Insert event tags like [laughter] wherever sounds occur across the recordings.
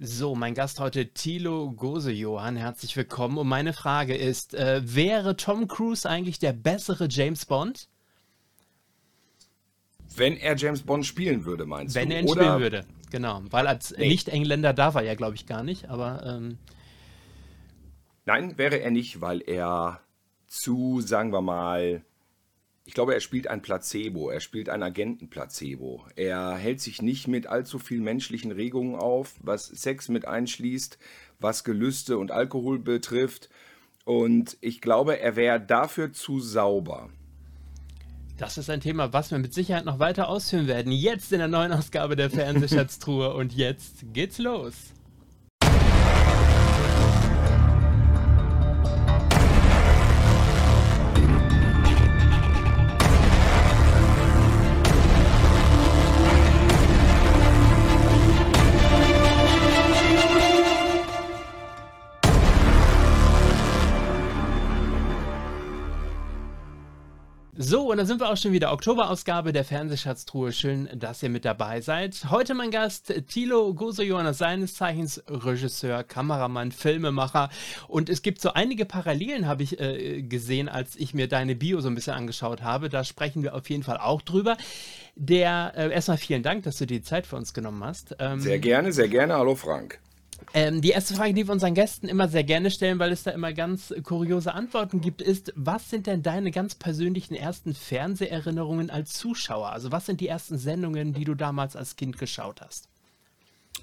So, mein Gast heute Thilo Gose-Johann, herzlich willkommen. Und meine Frage ist, äh, wäre Tom Cruise eigentlich der bessere James Bond? Wenn er James Bond spielen würde, meinst Wenn du? er ihn Oder spielen würde, genau. Weil als Nee. Nicht-Engländer darf er ja, glaube ich, gar nicht. Aber ähm, Nein, wäre er nicht, weil er zu, sagen wir mal, ich glaube, er spielt ein Placebo, er spielt ein Agentenplacebo. Er hält sich nicht mit allzu viel menschlichen Regungen auf, was Sex mit einschließt, was Gelüste und Alkohol betrifft. Und ich glaube, er wäre dafür zu sauber. das ist ein Thema, was wir mit Sicherheit noch weiter ausführen werden. Jetzt in der neuen Ausgabe der Fernsehschatztruhe. Und jetzt geht's los. So, und da sind wir auch schon wieder. Oktoberausgabe der Fernsehschatztruhe. Schön, dass ihr mit dabei seid. Heute mein Gast Thilo Goso-Johannes, seines Zeichens Regisseur, Kameramann, Filmemacher. Und es gibt so einige Parallelen, habe ich äh, gesehen, als ich mir deine Bio so ein bisschen angeschaut habe. Da sprechen wir auf jeden Fall auch drüber. Der, äh, erstmal vielen Dank, dass du dir die Zeit für uns genommen hast. Ähm, Sehr gerne, sehr gerne. Hallo Frank. Ähm, die erste Frage, die wir unseren Gästen immer sehr gerne stellen, weil es da immer ganz kuriose Antworten gibt, ist, was sind denn deine ganz persönlichen ersten Fernseherinnerungen als Zuschauer? Also was sind die ersten Sendungen, die du damals als Kind geschaut hast?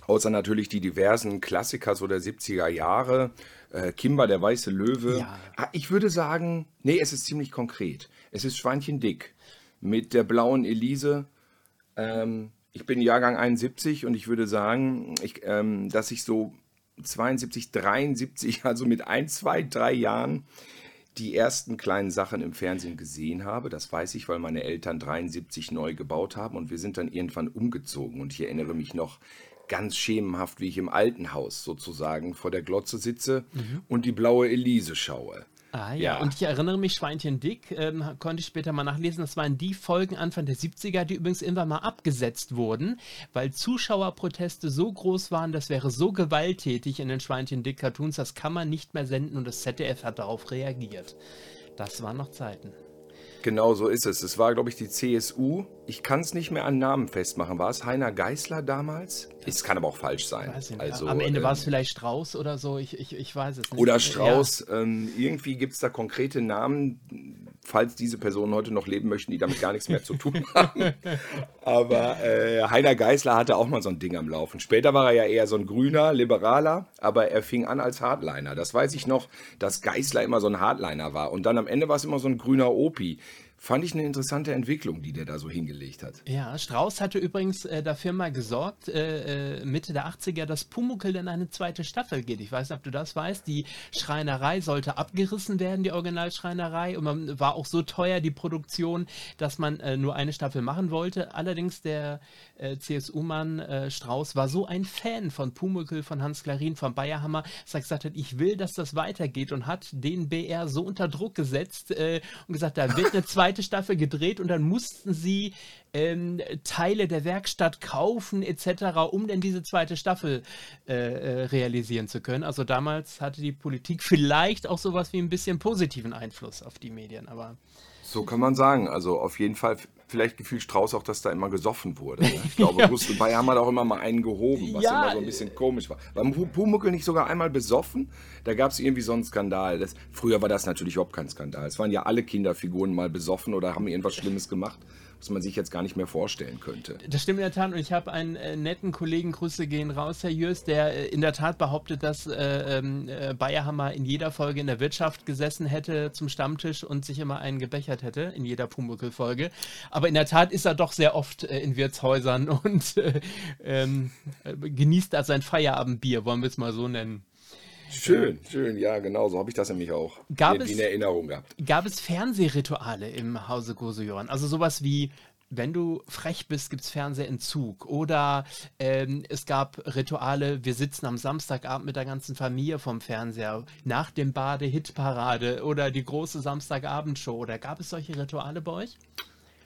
Außer natürlich die diversen Klassiker so der 70er Jahre. Äh, Kimber, der weiße Löwe. Ja. Ah, Ich würde sagen, nee, es ist ziemlich konkret. Es ist Schweinchen dick mit der blauen Elise. Ähm, ich bin Jahrgang 71 und ich würde sagen, ich, ähm, dass ich so 72, 73, [laughs] also mit ein, zwei, drei Jahren die ersten kleinen Sachen im Fernsehen gesehen habe. Das weiß ich, weil meine Eltern 73 neu gebaut haben und wir sind dann irgendwann umgezogen. Und ich erinnere mich noch ganz schemenhaft, wie ich im alten Haus sozusagen vor der Glotze sitze und die blaue Elise schaue. Ah ja, Ja. und ich erinnere mich, Schweinchen Dick, ähm, konnte ich später mal nachlesen, das waren die Folgen Anfang der 70er, die übrigens irgendwann mal abgesetzt wurden, weil Zuschauerproteste so groß waren, das wäre so gewalttätig in den Schweinchen Dick Cartoons, das kann man nicht mehr senden und das ZDF hat darauf reagiert. Das waren noch Zeiten. Genau so ist es. Es war, glaube ich, die CSU. Ich kann es nicht mehr an Namen festmachen. War es Heiner Geißler damals? Es kann aber auch falsch sein. Also, Am Ende war es ähm, vielleicht Strauß oder so, ich, ich, ich weiß es nicht. Oder Ja. Strauß. Ähm, irgendwie gibt es da konkrete Namen, falls diese Personen heute noch leben möchten, die damit gar nichts mehr zu tun [laughs] haben. Aber äh, Heiner Geißler hatte auch mal so ein Ding am Laufen. Später war er ja eher so ein grüner, liberaler, aber er fing an als Hardliner. Das weiß ich noch, dass Geißler immer so ein Hardliner war. Und dann am Ende war es immer so ein grüner Opi. Fand ich eine interessante Entwicklung, die der da so hingelegt hat. Ja, Strauß hatte übrigens äh, dafür mal gesorgt, äh, äh, Mitte der 80er, dass Pumuckl in eine zweite Staffel geht. Ich weiß nicht, ob du das weißt. Die Schreinerei sollte abgerissen werden, die Originalschreinerei. Und man war auch so teuer, die Produktion, dass man äh, nur eine Staffel machen wollte. Allerdings der äh, CSU-Mann äh, Strauß war so ein Fan von Pumuckl, von Hans Klarin, von Bayerhammer, dass er gesagt hat, ich will, dass das weitergeht und hat den BR so unter Druck gesetzt äh, und gesagt, da wird eine zweite Staffel gedreht und dann mussten sie ähm, Teile der Werkstatt kaufen etc., um denn diese zweite Staffel äh, äh, realisieren zu können. Also damals hatte die Politik vielleicht auch sowas wie ein bisschen positiven Einfluss auf die Medien, aber So kann man sagen. Also auf jeden Fall, vielleicht gefiel Strauß auch, dass da immer gesoffen wurde. Ne? Ich [laughs] glaube, Gustl Bayer hat auch immer mal einen gehoben, was Ja. immer so ein bisschen komisch war. War Pu- Pumuckl nicht sogar einmal besoffen? Da gab es irgendwie so einen Skandal. Das, früher war das natürlich überhaupt kein Skandal. Es waren ja alle Kinderfiguren mal besoffen oder haben irgendwas Schlimmes gemacht, was man sich jetzt gar nicht mehr vorstellen könnte. Das stimmt in der Tat und ich habe einen äh, netten Kollegen, Grüße gehen raus, Herr Jörs, der äh, in der Tat behauptet, dass äh, ähm, äh, Bayerhammer in jeder Folge in der Wirtschaft gesessen hätte zum Stammtisch und sich immer einen gebechert hätte, in jeder Pumuckl-Folge. Aber in der Tat ist er doch sehr oft äh, in Wirtshäusern [laughs] und äh, ähm, äh, genießt da sein Feierabendbier, wollen wir es mal so nennen. Schön, schön, ja, genau, so habe ich das nämlich auch Gab in, es- in Erinnerung gehabt. Gab es Fernsehrituale im Hause Gosejoran? Also sowas wie, wenn du frech bist, gibt es Fernsehentzug. Oder ähm, es gab Rituale, wir sitzen am Samstagabend mit der ganzen Familie vom Fernseher, nach dem Bade Hitparade oder die große Samstagabendshow. Oder gab es solche Rituale bei euch?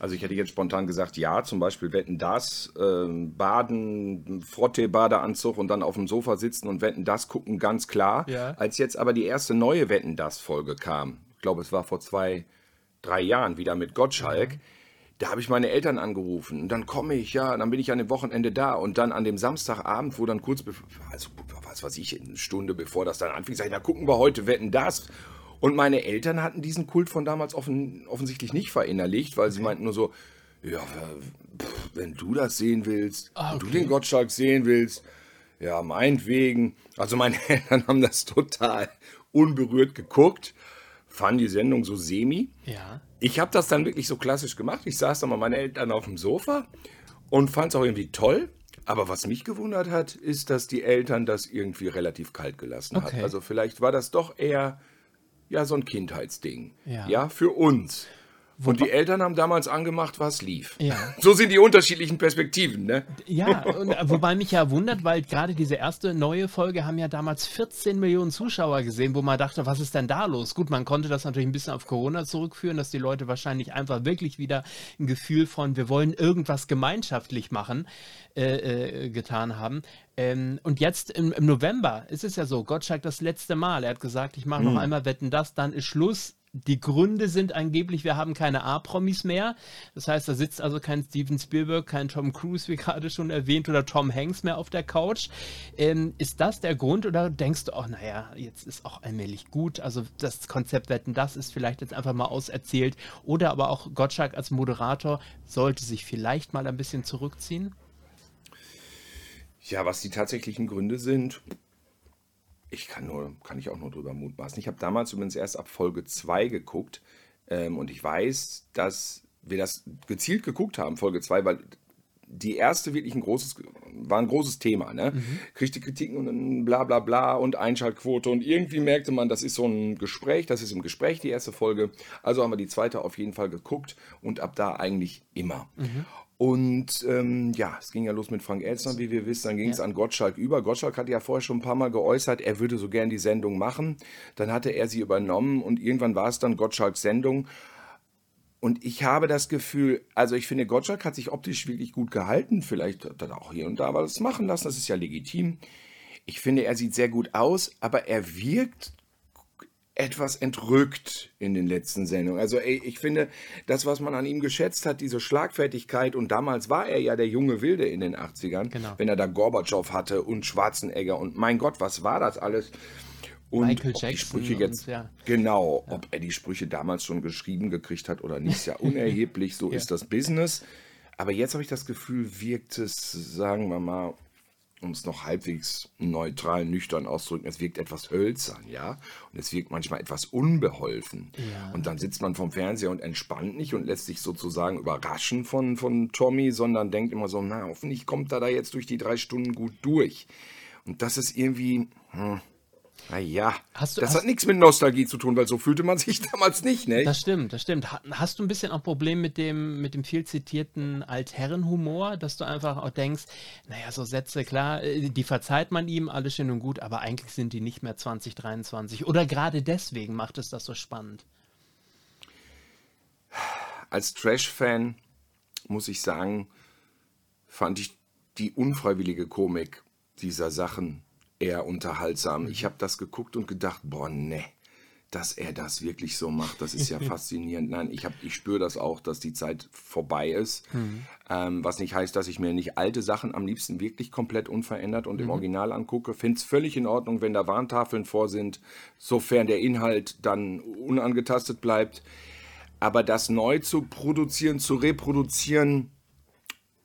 Also ich hätte jetzt spontan gesagt, ja, zum Beispiel wetten das, äh, Baden, Frottee-Badeanzug und dann auf dem Sofa sitzen und wetten das gucken, ganz klar. Ja. Als jetzt aber die erste neue Wetten das Folge kam, ich glaube es war vor zwei, drei Jahren wieder mit Gottschalk, da habe ich meine Eltern angerufen und dann komme ich, ja, dann bin ich an dem Wochenende da und dann an dem Samstagabend, wo dann kurz bevor, also was weiß ich, eine Stunde bevor das dann anfing, sage ich, na gucken wir heute wetten das. Und meine Eltern hatten diesen Kult von damals offen, offensichtlich nicht verinnerlicht, weil sie meinten nur so, ja, pff, wenn du das sehen willst, Ah, wenn du okay. den Gottschalk sehen willst, ja, meinetwegen. Also meine [laughs] Eltern haben das total unberührt geguckt, fanden die Sendung so semi. Ja. Ich habe das dann wirklich so klassisch gemacht. Ich saß dann mal meine Eltern auf dem Sofa und fand es auch irgendwie toll. Aber was mich gewundert hat, ist, dass die Eltern das irgendwie relativ kalt gelassen Okay. hat. Also vielleicht war das doch eher ja so ein Kindheitsding. Ja. für uns. Und die Eltern haben damals angemacht, was lief. Ja. So sind die unterschiedlichen Perspektiven, ne? Ja, und, äh, wobei mich ja wundert, weil gerade diese erste neue Folge haben ja damals 14 Millionen Zuschauer gesehen, wo man dachte, was ist denn da los? Gut, man konnte das natürlich ein bisschen auf Corona zurückführen, dass die Leute wahrscheinlich einfach wirklich wieder ein Gefühl von, wir wollen irgendwas gemeinschaftlich machen, äh, äh, getan haben. Ähm, und jetzt im, im November ist es ja so, Gottschalk das letzte Mal, er hat gesagt, ich mache noch einmal Wetten das, dann ist Schluss. Die Gründe sind angeblich, wir haben keine A-Promis mehr. Das heißt, da sitzt also kein Steven Spielberg, kein Tom Cruise, wie gerade schon erwähnt, oder Tom Hanks mehr auf der Couch. Ähm, ist das der Grund oder denkst du auch, naja, jetzt ist auch allmählich gut? Also das Konzept Wetten, das ist vielleicht jetzt einfach mal auserzählt. Oder aber auch Gottschalk als Moderator sollte sich vielleicht mal ein bisschen zurückziehen? Ja, was die tatsächlichen Gründe sind, ich kann nur, kann ich auch nur drüber mutmaßen. Ich habe damals übrigens erst ab Folge 2 geguckt ähm, und ich weiß, dass wir das gezielt geguckt haben, Folge 2, weil die erste wirklich ein großes, war ein großes Thema, ne? Kriegte Kritiken und dann bla bla bla und Einschaltquote und irgendwie merkte man, das ist so ein Gespräch, das ist im Gespräch die erste Folge. Also haben wir die zweite auf jeden Fall geguckt und ab da eigentlich immer. Und ähm, ja, es ging ja los mit Frank Elstner, wie wir wissen. Dann ging es an Gottschalk über. Gottschalk hatte ja vorher schon ein paar Mal geäußert, er würde so gern die Sendung machen. Dann hatte er sie übernommen und irgendwann war es dann Gottschalks Sendung. Und ich habe das Gefühl, also ich finde, Gottschalk hat sich optisch wirklich gut gehalten. Vielleicht hat er auch hier und da was machen lassen, das ist ja legitim. Ich finde, er sieht sehr gut aus, aber er wirkt etwas entrückt in den letzten Sendungen. Also ey, ich finde, das, was man an ihm geschätzt hat, diese Schlagfertigkeit, und damals war er ja der junge Wilde in den 80ern, Genau. wenn er da Gorbatschow hatte und Schwarzenegger und mein Gott, was war das alles? Und Michael ob die Jackson Sprüche jetzt, und, ja. genau, ob er die Sprüche damals schon geschrieben gekriegt hat oder nicht, ist ja unerheblich, so [laughs] ist das Business. Aber jetzt habe ich das Gefühl, wirkt es, sagen wir mal, um es noch halbwegs neutral, nüchtern auszudrücken, es wirkt etwas hölzern, ja. Und es wirkt manchmal etwas unbeholfen. Ja. Und dann sitzt man vom Fernseher und entspannt nicht und lässt sich sozusagen überraschen von, von Tommy, sondern denkt immer so, na, hoffentlich kommt er da jetzt durch die drei Stunden gut durch. Und das ist irgendwie, hm, naja, Hast du- das hast- hat nichts mit Nostalgie zu tun, weil so fühlte man [laughs] sich damals nicht, ne? Das stimmt, das stimmt. Ha- Hast du ein bisschen auch Problem mit dem, mit dem viel zitierten Altherrenhumor, dass du einfach auch denkst, naja, so Sätze, klar, äh, die verzeiht man ihm, alles schön und gut, aber eigentlich sind die nicht mehr 2023. Oder gerade deswegen macht es das so spannend. als Trash-Fan muss ich sagen, fand ich die unfreiwillige Komik dieser Sachen eher unterhaltsam. Ich habe das geguckt und gedacht, boah, ne, dass er das wirklich so macht, das ist ja [laughs] faszinierend. Nein, ich, hab- ich spüre das auch, dass die Zeit vorbei ist. Ähm, was nicht heißt, dass ich mir nicht alte Sachen am liebsten wirklich komplett unverändert und im Original angucke. Finde es völlig in Ordnung, wenn da Warntafeln vor sind, sofern der Inhalt dann unangetastet bleibt. Aber das neu zu produzieren, zu reproduzieren,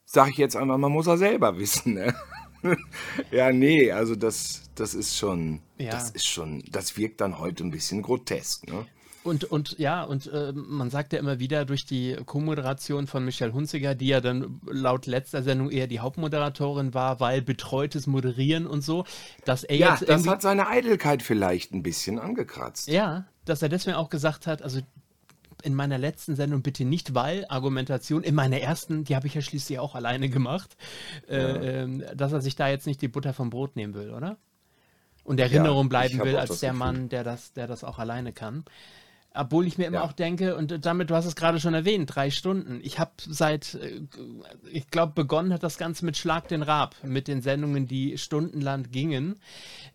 sage ich jetzt einfach, man muss er selber wissen. Ne? [laughs] ja, nee, also das, das ist schon, Ja. das ist schon, das wirkt dann heute ein bisschen grotesk. Ne? Und, und ja, und äh, man sagt ja immer wieder durch die Co-Moderation von Michelle Hunziger, die ja dann laut letzter Sendung eher die Hauptmoderatorin war, weil betreutes Moderieren und so, dass er Ja, jetzt das hat seine Eitelkeit vielleicht ein bisschen angekratzt. Ja, dass er deswegen auch gesagt hat, also in meiner letzten Sendung bitte nicht, weil Argumentation, in meiner ersten, die habe ich ja schließlich auch alleine gemacht, äh, ähm, dass er sich da jetzt nicht die Butter vom Brot nehmen will, oder? Und Erinnerung ich bleiben will als der Gefühl. Mann, der das, der das auch alleine kann. Obwohl ich mir immer Ja. auch denke, und damit, du hast es gerade schon erwähnt, drei Stunden. Ich habe seit, äh, ich glaube, begonnen hat das Ganze mit Schlag den Raab, mit den Sendungen, die stundenlang gingen.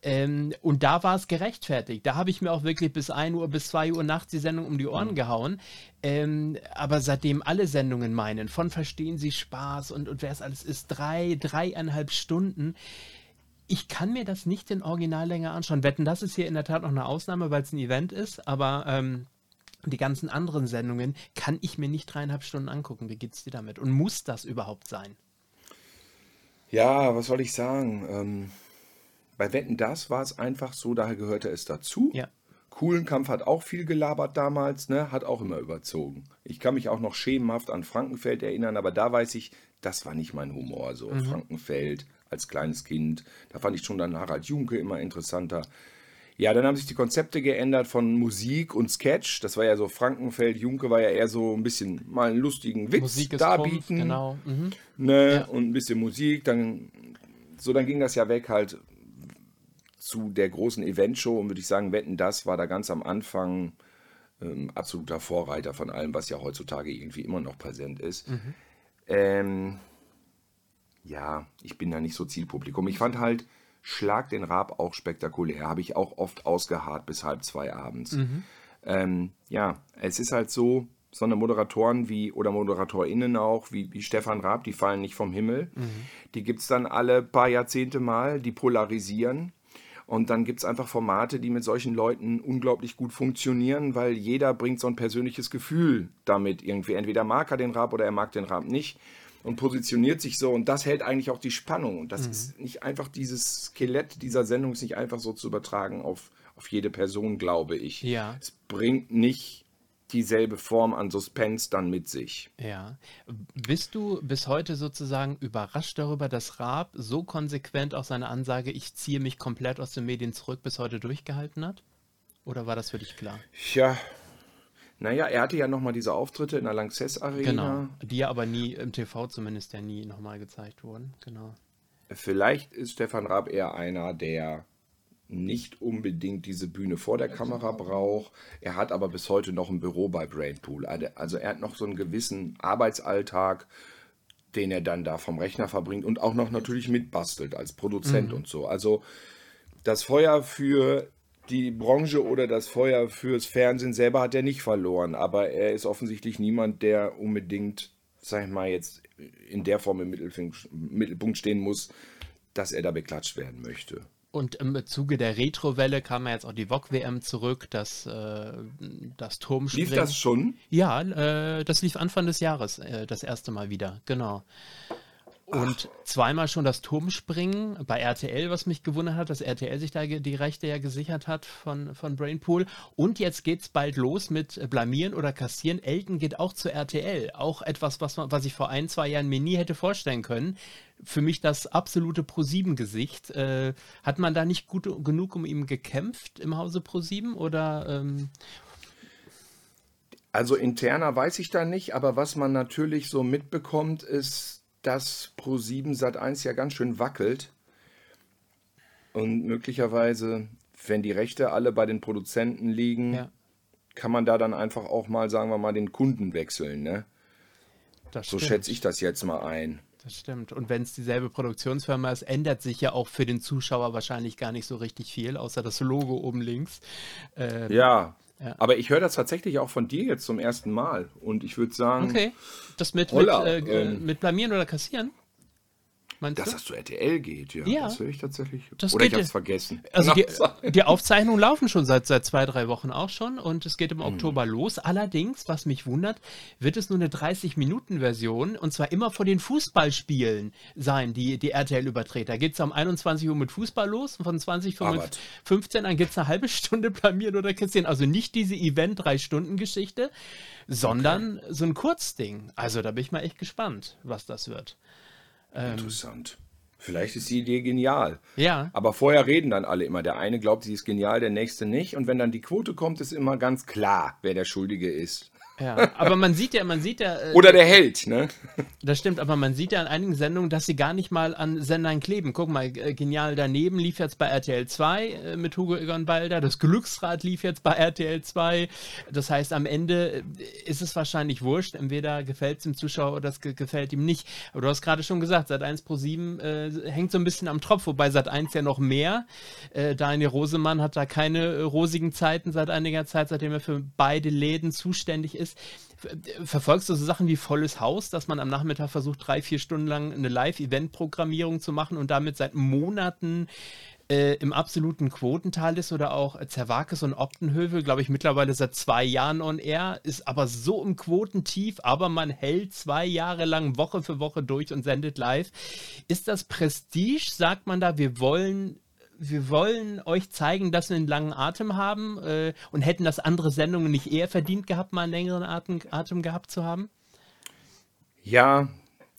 Ähm, und da war es gerechtfertigt. Da habe ich mir auch wirklich bis 1 Uhr, bis 2 Uhr nachts die Sendung um die Ohren gehauen. Ähm, aber seitdem alle Sendungen meinen, von Verstehen Sie Spaß und, und wer es alles ist, drei, dreieinhalb Stunden, ich kann mir das nicht in Originallänge anschauen. Wetten, das ist hier in der Tat noch eine Ausnahme, weil es ein Event ist, aber ähm, die ganzen anderen Sendungen kann ich mir nicht dreieinhalb Stunden angucken. Wie geht's dir damit? Und muss das überhaupt sein? Ja, was soll ich sagen? Ähm, bei Wetten, das war es einfach so, daher gehörte es dazu. Ja. Coolen Kampf hat auch viel gelabert damals, ne? hat auch immer überzogen. Ich kann mich auch noch schemenhaft an Frankenfeld erinnern, aber da weiß ich, das war nicht mein Humor. So Frankenfeld als kleines Kind, da fand ich schon dann Harald Junke immer interessanter. Ja, dann haben sich die Konzepte geändert von Musik und Sketch. Das war ja so Frankenfeld, Junke war ja eher so ein bisschen mal einen lustigen Witz Musik darbieten. Trumpf, genau. Mhm. Ne? Ja. Und ein bisschen Musik, dann so, dann ging das ja weg halt zu der großen Eventshow und würde ich sagen, Wetten, das war da ganz am Anfang ähm, absoluter Vorreiter von allem, was ja heutzutage irgendwie immer noch präsent ist. Ähm, ja, ich bin da nicht so Zielpublikum. Ich fand halt Schlag den Raab auch spektakulär. Habe ich auch oft ausgeharrt bis halb zwei abends. Ähm, ja, es ist halt so, so eine Moderatoren wie oder ModeratorInnen auch, wie, wie Stefan Raab, die fallen nicht vom Himmel. Die gibt es dann alle paar Jahrzehnte mal, die polarisieren. Und dann gibt es einfach Formate, die mit solchen Leuten unglaublich gut funktionieren, weil jeder bringt so ein persönliches Gefühl damit irgendwie. Entweder mag er den Raab oder er mag den Raab nicht und positioniert sich so. Und das hält eigentlich auch die Spannung. Und das ist nicht einfach dieses Skelett dieser Sendung, ist nicht einfach so zu übertragen auf, auf jede Person, glaube ich. Ja. Es bringt nicht dieselbe Form an Suspense dann mit sich. Ja. Bist du bis heute sozusagen überrascht darüber, dass Raab so konsequent auch seine Ansage, ich ziehe mich komplett aus den Medien zurück, bis heute durchgehalten hat? Oder war das für dich klar? Tja, naja, er hatte ja nochmal diese Auftritte in der Lanxess Arena. Genau. Die ja aber nie im TV zumindest ja nie nochmal gezeigt wurden. Genau. Vielleicht ist Stefan Raab eher einer, der nicht unbedingt diese Bühne vor der Kamera braucht. Er hat aber bis heute noch ein Büro bei Brainpool. Also er hat noch so einen gewissen Arbeitsalltag, den er dann da vom Rechner verbringt und auch noch natürlich mitbastelt als Produzent und so. Also das Feuer für die Branche oder das Feuer fürs Fernsehen selber hat er nicht verloren, aber er ist offensichtlich niemand, der unbedingt, sag ich mal, jetzt in der Form im Mittelpunkt stehen muss, dass er da beklatscht werden möchte. Und im Zuge der Retrowelle kam ja jetzt auch die VOG-WM zurück, das, äh, das Turmspringen. Lief das schon? Ja, äh, das lief Anfang des Jahres äh, das erste Mal wieder, genau. Und zweimal schon das Turmspringen bei RTL, was mich gewundert hat, dass RTL sich da die Rechte ja gesichert hat von, von Brainpool. Und jetzt geht's bald los mit Blamieren oder Kassieren. Elton geht auch zu RTL. Auch etwas, was, man, was ich vor ein, zwei Jahren mir nie hätte vorstellen können. Für mich das absolute Pro-7-Gesicht. Äh, hat man da nicht gut genug um ihn gekämpft im Hause Pro-7 oder ähm, Also interner weiß ich da nicht, aber was man natürlich so mitbekommt, ist, dass Pro7 Sat1 ja ganz schön wackelt. Und möglicherweise, wenn die Rechte alle bei den Produzenten liegen, ja, kann man da dann einfach auch mal, sagen wir mal, den Kunden wechseln. Ne? das So schätze ich das jetzt mal ein. Das stimmt. Und wenn es dieselbe Produktionsfirma ist, ändert sich ja auch für den Zuschauer wahrscheinlich gar nicht so richtig viel, außer das Logo oben links. Äh, Ja, Ja. aber ich höre das tatsächlich auch von dir jetzt zum ersten Mal. Und ich würde sagen, Okay. Das mit, Holla, mit, äh, ähm, mit Blamieren oder Kassieren? Meinst dass du? das zu RTL geht. Ja, Ja. das höre ich tatsächlich. Das Oder ich habe es vergessen. Also die, die Aufzeichnungen laufen schon seit, seit zwei, drei Wochen auch schon und es geht im Oktober los. Allerdings, was mich wundert, wird es nur eine 30-Minuten-Version und zwar immer vor den Fußballspielen sein, die, die RTL überträgt. Da geht es um 21 Uhr mit Fußball los und von 20 Uhr Aber- 15 an geht es eine halbe Stunde blamieren oder kassieren. Also nicht diese Event-Drei-Stunden-Geschichte, sondern so ein Kurzding. Also da bin ich mal echt gespannt, was das wird. Interessant. Vielleicht ist die Idee genial. Ja. Aber vorher reden dann alle immer. Der eine glaubt, sie ist genial, der nächste nicht. Und wenn dann die Quote kommt, ist immer ganz klar, wer der Schuldige ist. Ja, aber man sieht ja, man sieht ja. Äh, Oder der Held, ne? Das stimmt, aber man sieht ja in einigen Sendungen, dass sie gar nicht mal an Sendern kleben. Guck mal, äh, genial daneben lief jetzt bei RTL 2 äh, mit Hugo Egon Balder. Das Glücksrad lief jetzt bei RTL 2. Das heißt, am Ende ist es wahrscheinlich wurscht. Entweder gefällt es dem Zuschauer oder es gefällt ihm nicht. Aber du hast gerade schon gesagt, Sat 1 Pro 7 äh, hängt so ein bisschen am Tropf, wobei Sat 1 ja noch mehr. Daniel Rosemann hat da keine rosigen Zeiten seit einiger Zeit, seitdem er für beide Läden zuständig ist ist, verfolgst du so Sachen wie volles Haus, dass man am Nachmittag versucht, drei, vier Stunden lang eine Live-Event-Programmierung zu machen und damit seit Monaten äh, im absoluten Quotental ist oder auch Zerwakis und Optenhövel, glaube ich, mittlerweile seit zwei Jahren on air, ist aber so im Quotentief, aber man hält zwei Jahre lang Woche für Woche durch und sendet live. Ist das Prestige? Sagt man da, wir wollen wir wollen euch zeigen, dass wir einen langen Atem haben äh, und hätten das andere Sendungen nicht eher verdient gehabt, mal einen längeren Atem, Atem gehabt zu haben? Ja,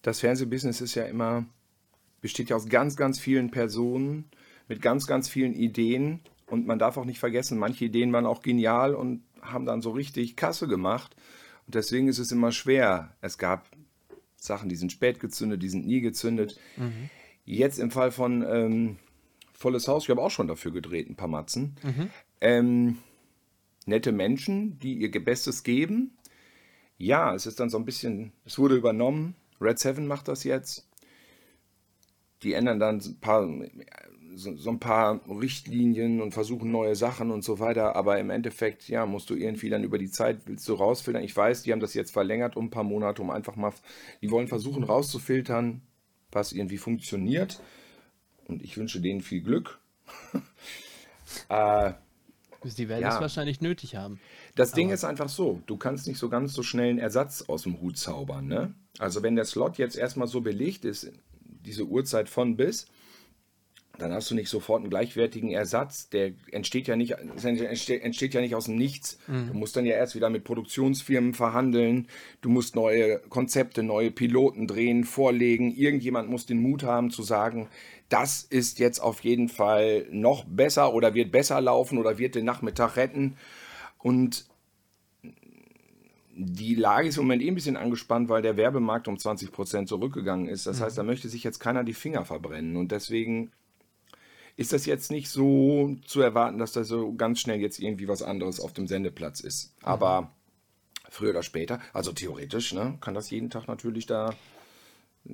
das Fernsehbusiness ist ja immer, besteht ja aus ganz, ganz vielen Personen mit ganz, ganz vielen Ideen. Und man darf auch nicht vergessen, manche Ideen waren auch genial und haben dann so richtig Kasse gemacht. Und deswegen ist es immer schwer. Es gab Sachen, die sind spät gezündet, die sind nie gezündet. Mhm. Jetzt im Fall von ähm, volles Haus. Ich habe auch schon dafür gedreht, ein paar Matzen. Mhm. Ähm, nette Menschen, die ihr Bestes geben. Ja, es ist dann so ein bisschen, es wurde übernommen. Red Seven macht das jetzt. Die ändern dann ein paar, so, so, ein paar Richtlinien und versuchen neue Sachen und so weiter. Aber im Endeffekt, ja, musst du irgendwie dann über die Zeit, willst du rausfiltern. Ich weiß, die haben das jetzt verlängert um ein paar Monate, um einfach mal, die wollen versuchen rauszufiltern, was irgendwie funktioniert und ich wünsche denen viel Glück. [laughs] äh, Sie werden ja. es wahrscheinlich nötig haben. Das Ding ist einfach so, du kannst nicht so ganz so schnell einen Ersatz aus dem Hut zaubern. Ne? Also wenn der Slot jetzt erstmal so belegt ist, diese Uhrzeit von bis, dann hast du nicht sofort einen gleichwertigen Ersatz. Der entsteht ja nicht, entsteht ja nicht aus dem Nichts. Mhm. Du musst dann ja erst wieder mit Produktionsfirmen verhandeln. Du musst neue Konzepte, neue Piloten drehen, vorlegen. Irgendjemand muss den Mut haben zu sagen, das ist jetzt auf jeden Fall noch besser oder wird besser laufen oder wird den Nachmittag retten. Und die Lage ist im Moment eh ein bisschen angespannt, weil der Werbemarkt um 20 Prozent zurückgegangen ist. Das mhm. heißt, da möchte sich jetzt keiner die Finger verbrennen. Und deswegen ist das jetzt nicht so zu erwarten, dass da so ganz schnell jetzt irgendwie was anderes auf dem Sendeplatz ist. Mhm. Aber früher oder später, also theoretisch, ne, kann das jeden Tag natürlich da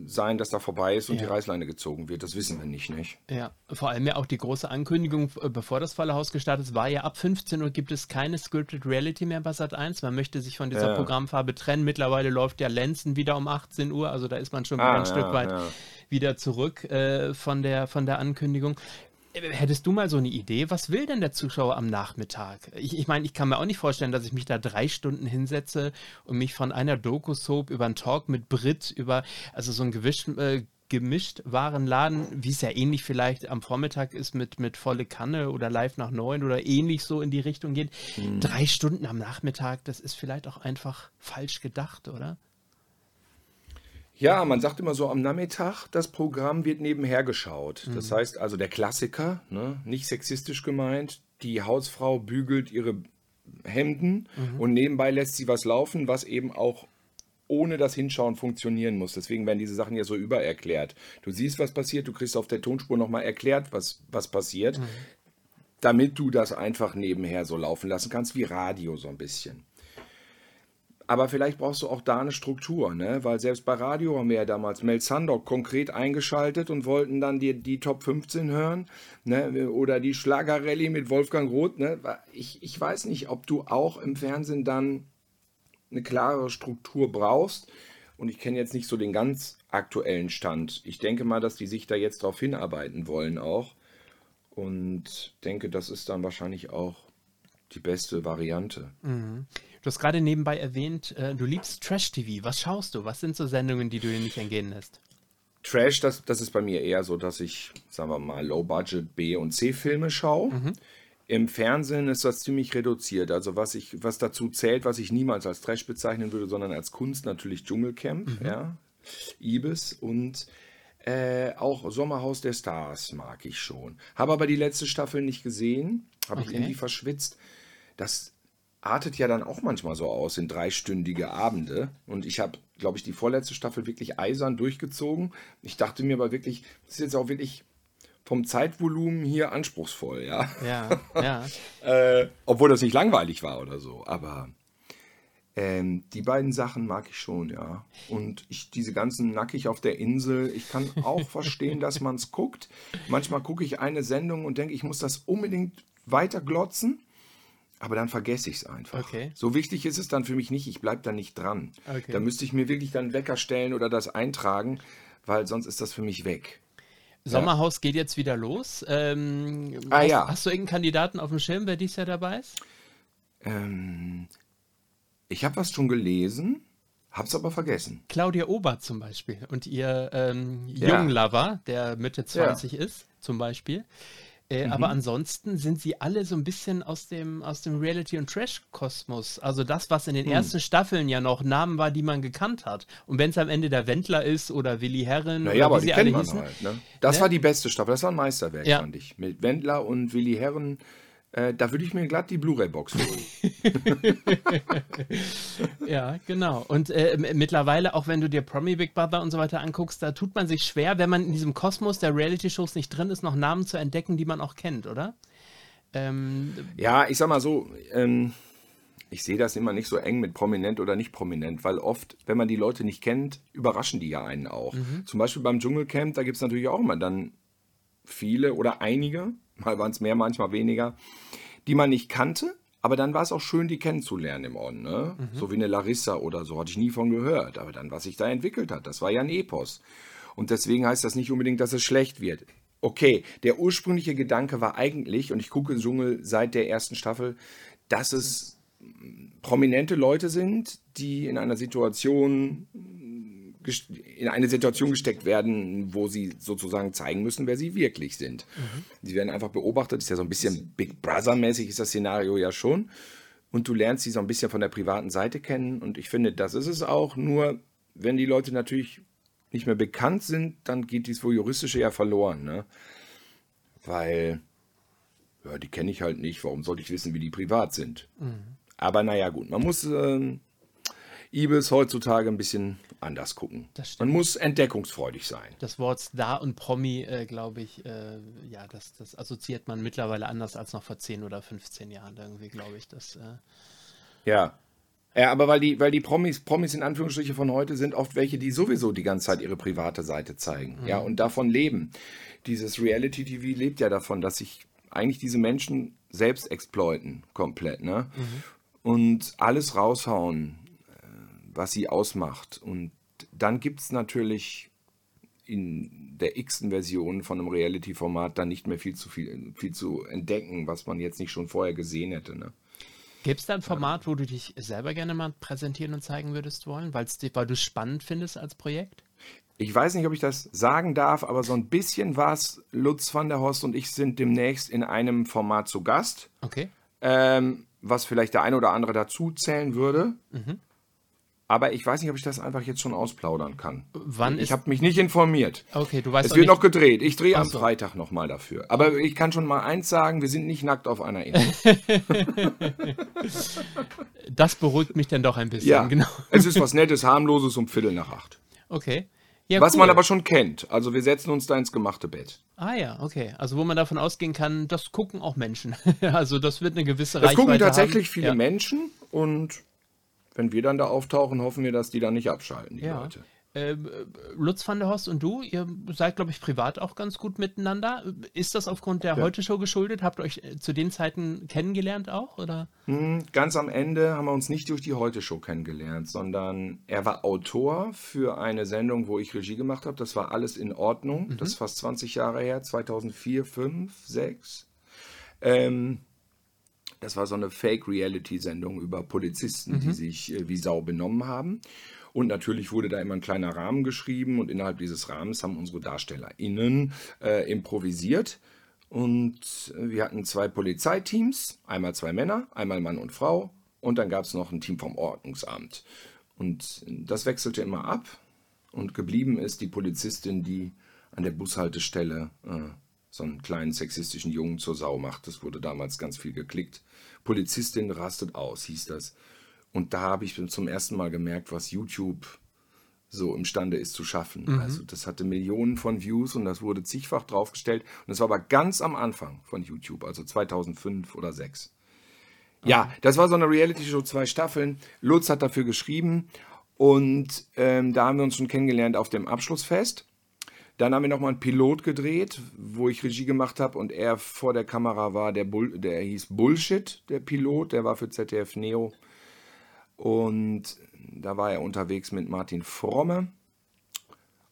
sein, dass da vorbei ist und ja. die Reißleine gezogen wird. Das wissen wir nicht, nicht? Ja, vor allem ja auch die große Ankündigung, äh, bevor das Fallerhaus gestartet ist, war ja ab 15 Uhr gibt es keine Scripted Reality mehr bei Sat 1. Man möchte sich von dieser ja. Programmfarbe trennen. Mittlerweile läuft ja Lenzen wieder um 18 Uhr, also da ist man schon ah, ein ja, Stück weit wieder zurück äh, von, der, von der Ankündigung. Hättest du mal so eine Idee, was will denn der Zuschauer am Nachmittag? Ich, ich meine, ich kann mir auch nicht vorstellen, dass ich mich da drei Stunden hinsetze und mich von einer Doku-Soap über einen Talk mit Brit, über, also so ein gewischt, äh, gemischt Warenladen, wie es ja ähnlich vielleicht am Vormittag ist mit, mit volle Kanne oder live nach neun oder ähnlich so in die Richtung geht. Hm. Drei Stunden am Nachmittag, das ist vielleicht auch einfach falsch gedacht, oder? Ja, man sagt immer so am Nachmittag, das Programm wird nebenher geschaut. Mhm. Das heißt also der Klassiker, ne, nicht sexistisch gemeint, die Hausfrau bügelt ihre Hemden mhm. und nebenbei lässt sie was laufen, was eben auch ohne das Hinschauen funktionieren muss. Deswegen werden diese Sachen ja so übererklärt. Du siehst, was passiert, du kriegst auf der Tonspur nochmal erklärt, was, was passiert, mhm. damit du das einfach nebenher so laufen lassen kannst, wie Radio so ein bisschen. Aber vielleicht brauchst du auch da eine Struktur, ne? weil selbst bei Radio haben wir ja damals Mel Sandok konkret eingeschaltet und wollten dann die, die Top 15 hören ne? oder die Schlagerrallye mit Wolfgang Roth. Ne? Ich, ich weiß nicht, ob du auch im Fernsehen dann eine klare Struktur brauchst. Und ich kenne jetzt nicht so den ganz aktuellen Stand. Ich denke mal, dass die sich da jetzt darauf hinarbeiten wollen auch. Und denke, das ist dann wahrscheinlich auch die beste Variante. Mhm. Du hast gerade nebenbei erwähnt, äh, du liebst Trash-TV. Was schaust du? Was sind so Sendungen, die du dir nicht entgehen lässt? Trash, das, das ist bei mir eher so, dass ich, sagen wir mal, Low-Budget B- und C-Filme schaue. Mhm. Im Fernsehen ist das ziemlich reduziert. Also was ich, was dazu zählt, was ich niemals als Trash bezeichnen würde, sondern als Kunst natürlich Dschungelcamp, mhm. ja, Ibis und äh, auch Sommerhaus der Stars mag ich schon. Habe aber die letzte Staffel nicht gesehen, habe okay. ich irgendwie verschwitzt. Das artet ja dann auch manchmal so aus in dreistündige Abende. Und ich habe, glaube ich, die vorletzte Staffel wirklich eisern durchgezogen. Ich dachte mir aber wirklich, das ist jetzt auch wirklich vom Zeitvolumen hier anspruchsvoll, ja. Ja, [laughs] ja. äh, obwohl das nicht langweilig war oder so. Aber ähm, die beiden Sachen mag ich schon, ja. Und ich, diese ganzen nackig auf der Insel, ich kann auch verstehen, dass man es guckt. Manchmal gucke ich eine Sendung und denke, ich muss das unbedingt weiter glotzen. Aber dann vergesse ich es einfach. Okay. So wichtig ist es dann für mich nicht, ich bleibe da nicht dran. Okay. Da müsste ich mir wirklich dann Wecker stellen oder das eintragen, weil sonst ist das für mich weg. Sommerhaus geht jetzt wieder los. Ähm, Ah, hast, ja. hast du irgendeinen Kandidaten auf dem Schirm, wer dies Jahr dabei ist? Ähm, ich habe was schon gelesen, habe es aber vergessen. Claudia Obert zum Beispiel und ihr ähm, Ja. Junglover, der Mitte 20 ist, zum Beispiel. Äh, Mhm. Aber ansonsten sind sie alle so ein bisschen aus dem, aus dem Reality- und Trash-Kosmos. Also das, was in den Hm. ersten Staffeln ja noch Namen war, die man gekannt hat. Und wenn es am Ende der Wendler ist oder Willi Herren Naja, oder aber die kennt man hießen. halt. Ne? Das Ne? war die beste Staffel, das war ein Meisterwerk, Ja. fand ich. Mit Wendler und Willi Herren, äh, da würde ich mir glatt die Blu-ray-Box holen. [laughs] Ja, genau. Und äh, mittlerweile, auch wenn du dir Promi Big Brother und so weiter anguckst, da tut man sich schwer, wenn man in diesem Kosmos der Reality-Shows nicht drin ist, noch Namen zu entdecken, die man auch kennt, oder? Ähm, Ja, ich sag mal so, ähm, ich sehe das immer nicht so eng mit prominent oder nicht prominent, weil oft, wenn man die Leute nicht kennt, überraschen die ja einen auch. Zum Beispiel beim Dschungelcamp, da gibt es natürlich auch immer dann viele oder einige, mal waren es mehr, manchmal weniger, die man nicht kannte, aber dann war es auch schön, die kennenzulernen im On. Ne? So wie eine Larissa oder so, hatte ich nie von gehört. Aber dann, was sich da entwickelt hat, das war ja ein Epos. Und deswegen heißt das nicht unbedingt, dass es schlecht wird. Okay, der ursprüngliche Gedanke war eigentlich, und ich gucke Dschungel seit der ersten Staffel, dass es prominente Leute sind, die in einer Situation in eine Situation gesteckt werden, wo sie sozusagen zeigen müssen, wer sie wirklich sind. Sie werden einfach beobachtet, ist ja so ein bisschen Big Brother-mäßig ist das Szenario ja schon. Und du lernst sie so ein bisschen von der privaten Seite kennen. Und ich finde, das ist es auch. Nur, wenn die Leute natürlich nicht mehr bekannt sind, dann geht dies wohl juristische ja verloren. Ne? Weil, ja, die kenne ich halt nicht. Warum sollte ich wissen, wie die privat sind? Aber naja, gut, man muss ähm, Ibis heutzutage ein bisschen anders gucken. Man muss entdeckungsfreudig sein. das Wort Star und Promi, äh, glaube ich, äh, ja, das, das assoziiert man mittlerweile anders als noch vor 10 oder 15 Jahren irgendwie, glaube ich. Das, äh, Ja. Ja, aber weil die, weil die Promis, Promis in Anführungsstriche von heute sind oft welche, die sowieso die ganze Zeit ihre private Seite zeigen. Ja, und davon leben. Dieses Reality-TV lebt ja davon, dass sich eigentlich diese Menschen selbst exploiten, komplett, ne? Und alles raushauen, was sie ausmacht. Und dann gibt es natürlich in der x-ten Version von einem Reality-Format dann nicht mehr viel zu viel, viel zu entdecken, was man jetzt nicht schon vorher gesehen hätte, ne? Gibt es da ein Format, wo du dich selber gerne mal präsentieren und zeigen würdest wollen, weil du es spannend findest als Projekt? Ich weiß nicht, ob ich das sagen darf, aber so ein bisschen was. Lutz van der Horst und ich sind demnächst in einem Format zu Gast, Okay. ähm, was vielleicht der eine oder andere dazu zählen würde. Mhm. Aber ich weiß nicht, ob ich das einfach jetzt schon ausplaudern kann. Wann ich habe mich nicht informiert. Okay, du weißt Es wird nicht, noch gedreht. Ich drehe am so. Freitag nochmal dafür. Aber ich kann schon mal eins sagen, wir sind nicht nackt auf einer Insel. [laughs] Das beruhigt mich dann doch ein bisschen. Ja, Genau. es ist was Nettes, harmloses um Viertel nach acht. Okay. Ja, was cool. man aber schon kennt. Also wir setzen uns da ins gemachte Bett. Ah ja, okay. Also wo man davon ausgehen kann, das gucken auch Menschen. [laughs] also das wird eine gewisse Das Reichweite gucken tatsächlich haben. viele ja. Menschen und wenn wir dann da auftauchen, hoffen wir, dass die dann nicht abschalten, die Ja. Leute. Ähm, äh, Lutz van der Horst und du, ihr seid, glaube ich, privat auch ganz gut miteinander. Ist das aufgrund der Heute-Show geschuldet? Habt ihr euch äh, zu den Zeiten kennengelernt auch? Oder? Hm, Ganz am Ende haben wir uns nicht durch die Heute-Show kennengelernt, sondern er war Autor für eine Sendung, wo ich Regie gemacht habe. Das war alles in Ordnung. Das ist fast 20 Jahre her, 2004, 5, 6. Ähm, das war so eine Fake-Reality-Sendung über Polizisten, die sich äh, wie Sau benommen haben. Und natürlich wurde da immer ein kleiner Rahmen geschrieben und innerhalb dieses Rahmens haben unsere DarstellerInnen äh, improvisiert. Und äh, wir hatten zwei Polizeiteams, einmal zwei Männer, einmal Mann und Frau. Und dann gab es noch ein Team vom Ordnungsamt. Und das wechselte immer ab. Und geblieben ist die Polizistin, die an der Bushaltestelle äh, so einen kleinen sexistischen Jungen zur Sau macht. Das wurde damals ganz viel geklickt. Polizistin rastet aus, hieß das. Und da habe ich zum ersten Mal gemerkt, was YouTube so imstande ist zu schaffen. Mhm. Also das hatte Millionen von Views und das wurde zigfach draufgestellt. Und das war aber ganz am Anfang von YouTube, also 2005 oder 2006. Ja, das war so eine Reality-Show, zwei Staffeln. Lutz hat dafür geschrieben und ähm, da haben wir uns schon kennengelernt auf dem Abschlussfest. Dann haben wir nochmal einen Pilot gedreht, wo ich Regie gemacht habe und er vor der Kamera war, der, Bull, der hieß Bullshit, der Pilot, der war für ZDF Neo. Und da war er unterwegs mit Martin Fromme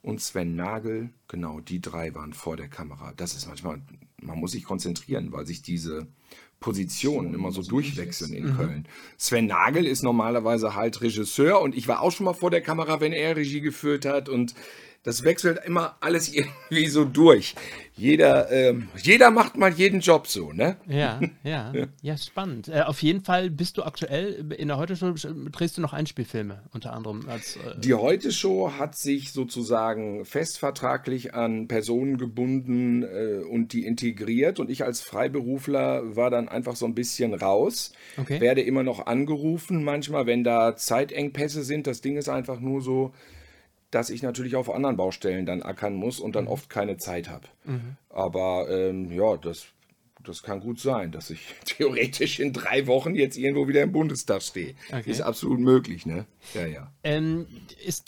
und Sven Nagel. Genau, die drei waren vor der Kamera. Das ist manchmal, man muss sich konzentrieren, weil sich diese Positionen immer so durchwechseln in mhm. Köln. Sven Nagel ist normalerweise halt Regisseur und ich war auch schon mal vor der Kamera, wenn er Regie geführt hat und das wechselt immer alles [laughs] irgendwie so durch. Jeder, ähm, jeder macht mal jeden Job so, ne? Ja, [laughs] ja, ja, spannend. Äh, auf jeden Fall bist du aktuell in der Heute-Show, drehst du noch Einspielfilme, unter anderem als. Äh Die Heute-Show hat sich sozusagen festvertraglich an Personen gebunden äh, und die integriert und ich als Freiberufler war dann einfach so ein bisschen raus. Okay. Werde immer noch angerufen, manchmal, wenn da Zeitengpässe sind. Das Ding ist einfach nur so dass ich natürlich auf anderen Baustellen dann ackern muss und dann mhm. oft keine Zeit habe. Mhm. Aber ähm, ja, das das kann gut sein, dass ich [laughs] theoretisch in drei Wochen jetzt irgendwo wieder im Bundestag stehe. Okay. Ist absolut möglich, ne? Ja, ja. Ähm, ist,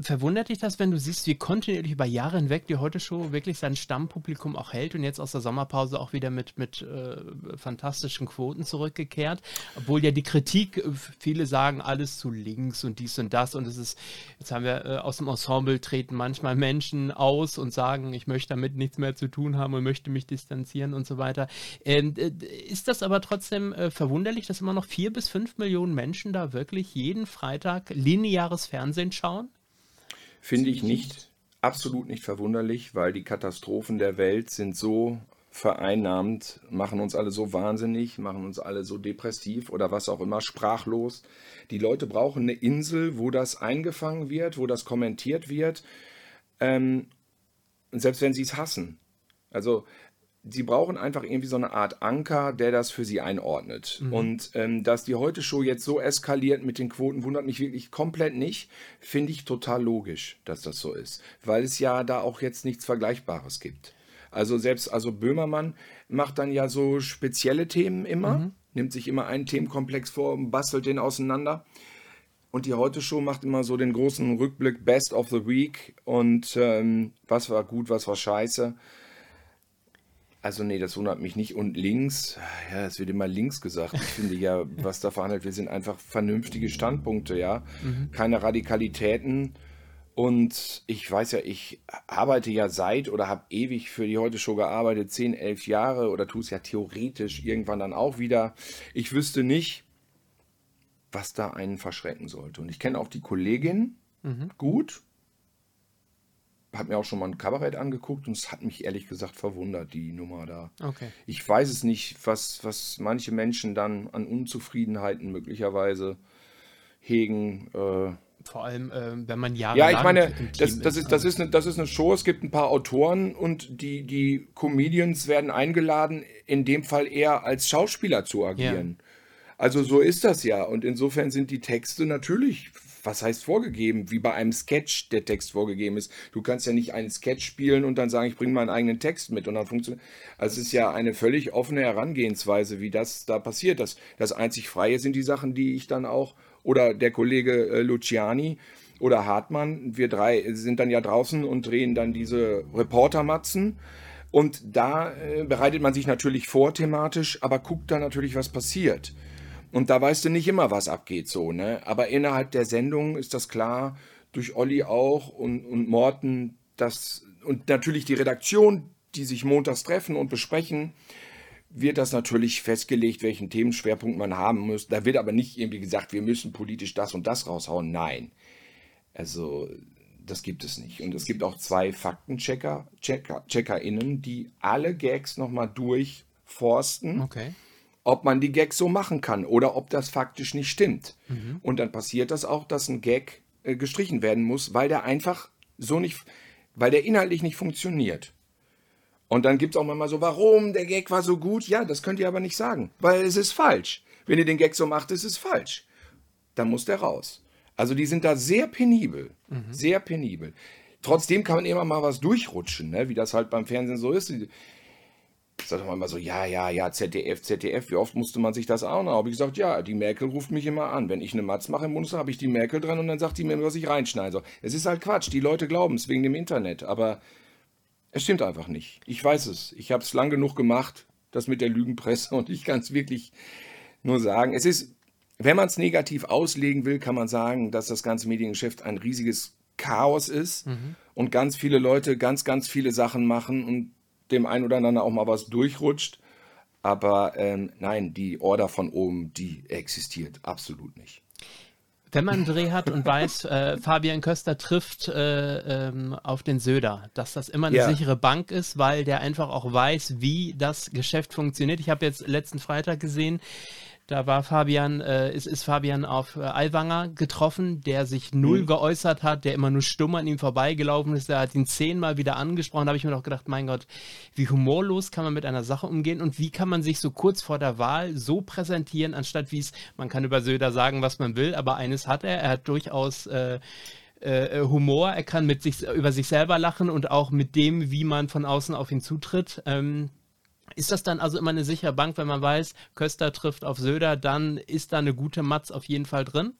verwundert dich das, wenn du siehst, wie kontinuierlich über Jahre hinweg die Heute-Show wirklich sein Stammpublikum auch hält und jetzt aus der Sommerpause auch wieder mit, mit äh, fantastischen Quoten zurückgekehrt? Obwohl ja die Kritik, äh, viele sagen alles zu links und dies und das und es ist, jetzt haben wir äh, aus dem Ensemble treten manchmal Menschen aus und sagen, ich möchte damit nichts mehr zu tun haben und möchte mich distanzieren und so weiter. Ähm, ist das aber trotzdem äh, verwunderlich, dass immer noch vier bis fünf Millionen Menschen da wirklich jeden Freitag lineares Fernsehen schauen? Finde ich nicht, absolut nicht verwunderlich, weil die Katastrophen der Welt sind so vereinnahmt, machen uns alle so wahnsinnig, machen uns alle so depressiv oder was auch immer, sprachlos. Die Leute brauchen eine Insel, wo das eingefangen wird, wo das kommentiert wird. Ähm, selbst wenn sie es hassen. Also sie brauchen einfach irgendwie so eine Art Anker, der das für sie einordnet. Mhm. Und ähm, dass die Heute-Show jetzt so eskaliert mit den Quoten, wundert mich wirklich komplett nicht. Finde ich total logisch, dass das so ist. Weil es ja da auch jetzt nichts Vergleichbares gibt. Also selbst, also Böhmermann macht dann ja so spezielle Themen immer, mhm. nimmt sich immer einen Themenkomplex vor und bastelt den auseinander. Und die Heute-Show macht immer so den großen Rückblick Best of the Week und ähm, was war gut, was war scheiße. Also nee, das wundert mich nicht. Und links, ja, es wird immer links gesagt. Ich finde ja, [laughs] was da verhandelt wird, sind einfach vernünftige Standpunkte, ja. Mhm. Keine Radikalitäten. Und ich weiß ja, ich arbeite ja seit oder habe ewig für die Heute Show gearbeitet, 10, 11 Jahre oder tue es ja theoretisch irgendwann dann auch wieder. Ich wüsste nicht, was da einen verschrecken sollte. Und ich kenne auch die Kollegin mhm. gut habe mir auch schon mal ein Kabarett angeguckt und es hat mich ehrlich gesagt verwundert, die Nummer da. Okay. Ich weiß es nicht, was, was manche Menschen dann an Unzufriedenheiten möglicherweise hegen. Äh, vor allem, äh, wenn man Jahre Ja, ich meine, das, das, ist, das, ist eine, das ist eine Show, es gibt ein paar Autoren und die, die Comedians werden eingeladen, in dem Fall eher als Schauspieler zu agieren. Ja. Also so ist das ja. Und insofern sind die Texte natürlich was heißt vorgegeben, wie bei einem Sketch der Text vorgegeben ist. Du kannst ja nicht einen Sketch spielen und dann sagen, ich bringe meinen eigenen Text mit und dann funktioniert. Also es ist ja eine völlig offene Herangehensweise, wie das da passiert. Das, das einzig Freie sind die Sachen, die ich dann auch, oder der Kollege äh, Luciani oder Hartmann, wir drei sind dann ja draußen und drehen dann diese Reportermatzen. Und da äh, bereitet man sich natürlich vor thematisch, aber guckt dann natürlich, was passiert. Und da weißt du nicht immer, was abgeht, so, ne? Aber innerhalb der Sendung ist das klar, durch Olli auch und, und Morten, das, und natürlich die Redaktion, die sich montags treffen und besprechen, wird das natürlich festgelegt, welchen Themenschwerpunkt man haben muss. Da wird aber nicht irgendwie gesagt, wir müssen politisch das und das raushauen. Nein. Also, das gibt es nicht. Und es gibt auch zwei Faktenchecker, Checker, CheckerInnen, die alle Gags nochmal durchforsten. Okay ob man die Gags so machen kann oder ob das faktisch nicht stimmt. Mhm. Und dann passiert das auch, dass ein Gag äh, gestrichen werden muss, weil der einfach so nicht, weil der inhaltlich nicht funktioniert. Und dann gibt es auch manchmal so, warum, der Gag war so gut. Ja, das könnt ihr aber nicht sagen, weil es ist falsch. Wenn ihr den Gag so macht, ist es falsch. Dann muss der raus. Also die sind da sehr penibel, mhm. sehr penibel. Trotzdem kann man immer mal was durchrutschen, ne? wie das halt beim Fernsehen so ist. Ich sag doch mal so, ja, ja, ja, ZDF, ZDF, wie oft musste man sich das auch noch? Habe ich gesagt, ja, die Merkel ruft mich immer an. Wenn ich eine Matz mache im Bundestag, habe ich die Merkel dran und dann sagt die mir, was ich reinschneiden soll. Es ist halt Quatsch, die Leute glauben es wegen dem Internet, aber es stimmt einfach nicht. Ich weiß es. Ich habe es lang genug gemacht, das mit der Lügenpresse und ich kann es wirklich nur sagen. Es ist, wenn man es negativ auslegen will, kann man sagen, dass das ganze Mediengeschäft ein riesiges Chaos ist mhm. und ganz viele Leute ganz, ganz viele Sachen machen und dem einen oder anderen auch mal was durchrutscht. Aber ähm, nein, die Order von oben, die existiert absolut nicht. Wenn man einen Dreh hat und weiß, äh, Fabian Köster trifft äh, ähm, auf den Söder, dass das immer eine ja. sichere Bank ist, weil der einfach auch weiß, wie das Geschäft funktioniert. Ich habe jetzt letzten Freitag gesehen, da war Fabian, äh, ist, ist Fabian auf äh, Aiwanger getroffen, der sich null mhm. geäußert hat, der immer nur stumm an ihm vorbeigelaufen ist. Der hat ihn zehnmal wieder angesprochen. Da habe ich mir doch gedacht, mein Gott, wie humorlos kann man mit einer Sache umgehen und wie kann man sich so kurz vor der Wahl so präsentieren, anstatt wie es, man kann über Söder sagen, was man will, aber eines hat er, er hat durchaus äh, äh, Humor, er kann mit sich über sich selber lachen und auch mit dem, wie man von außen auf ihn zutritt. Ähm, ist das dann also immer eine sichere Bank, wenn man weiß, Köster trifft auf Söder, dann ist da eine gute Matz auf jeden Fall drin?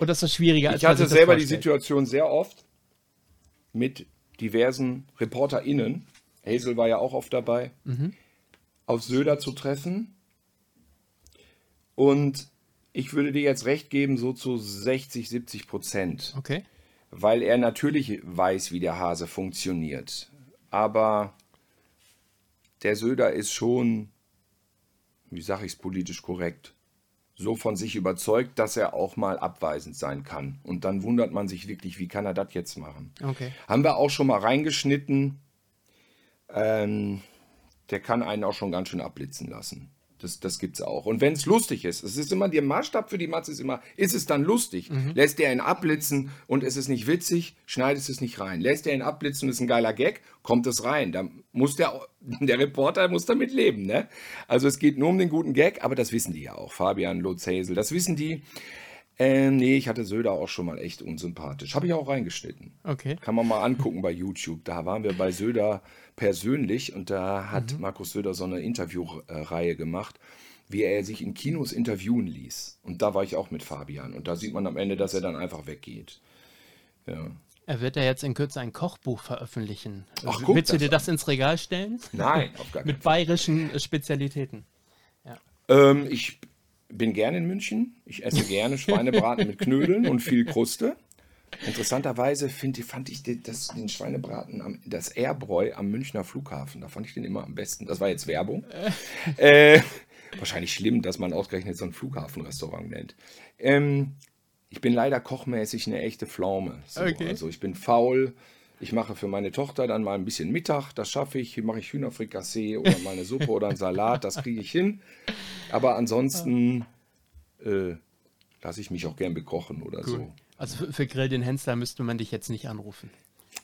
Oder ist das schwieriger? Als ich hatte selber die Situation sehr oft mit diversen ReporterInnen, Hazel war ja auch oft dabei, mhm. auf Söder zu treffen. Und ich würde dir jetzt recht geben, so zu 60, 70 Prozent. Okay. Weil er natürlich weiß, wie der Hase funktioniert. Aber der Söder ist schon, wie sage ich es politisch korrekt, so von sich überzeugt, dass er auch mal abweisend sein kann. Und dann wundert man sich wirklich, wie kann er das jetzt machen? Okay. Haben wir auch schon mal reingeschnitten. Ähm, der kann einen auch schon ganz schön abblitzen lassen. Das, das gibt es auch. Und wenn es lustig ist, es ist immer der Maßstab für die Matze ist immer, ist es dann lustig? Mhm. Lässt er ihn abblitzen und es ist nicht witzig, schneidet es nicht rein. Lässt er ihn abblitzen und ist ein geiler Gag, kommt es rein. Da muss der, [laughs] der Reporter muss damit leben, ne? Also es geht nur um den guten Gag, aber das wissen die ja auch. Fabian, Lutz, Hazel, das wissen die. Ähm, nee, ich hatte Söder auch schon mal echt unsympathisch. Habe ich auch reingeschnitten. Okay. Kann man mal angucken bei YouTube. Da waren wir bei Söder persönlich und da hat mhm. Markus Söder so eine Interviewreihe gemacht, wie er sich in Kinos interviewen ließ. Und da war ich auch mit Fabian. Und da sieht man am Ende, dass er dann einfach weggeht. Ja. Er wird ja jetzt in Kürze ein Kochbuch veröffentlichen. Ach, guck, Willst du dir das ins Regal stellen? Nein, auf gar [laughs] keinen Mit bayerischen Spezialitäten. Ja. Ähm, ich bin gerne in München. Ich esse gerne Schweinebraten mit Knödeln und viel Kruste. Interessanterweise find, fand ich das, den Schweinebraten, am, das Airbräu am Münchner Flughafen, da fand ich den immer am besten. Das war jetzt Werbung. äh, wahrscheinlich schlimm, dass man ausgerechnet so ein Flughafenrestaurant nennt. Ähm, ich bin leider kochmäßig eine echte Pflaume. So. Okay. Also ich bin faul. Ich mache für meine Tochter dann mal ein bisschen Mittag, das schaffe ich. Hier mache ich Hühnerfrikassee oder mal eine Suppe oder einen Salat, das kriege ich hin. Aber ansonsten äh, lasse ich mich auch gern bekochen oder cool. so. Also für Grill den Hensler müsste man dich jetzt nicht anrufen.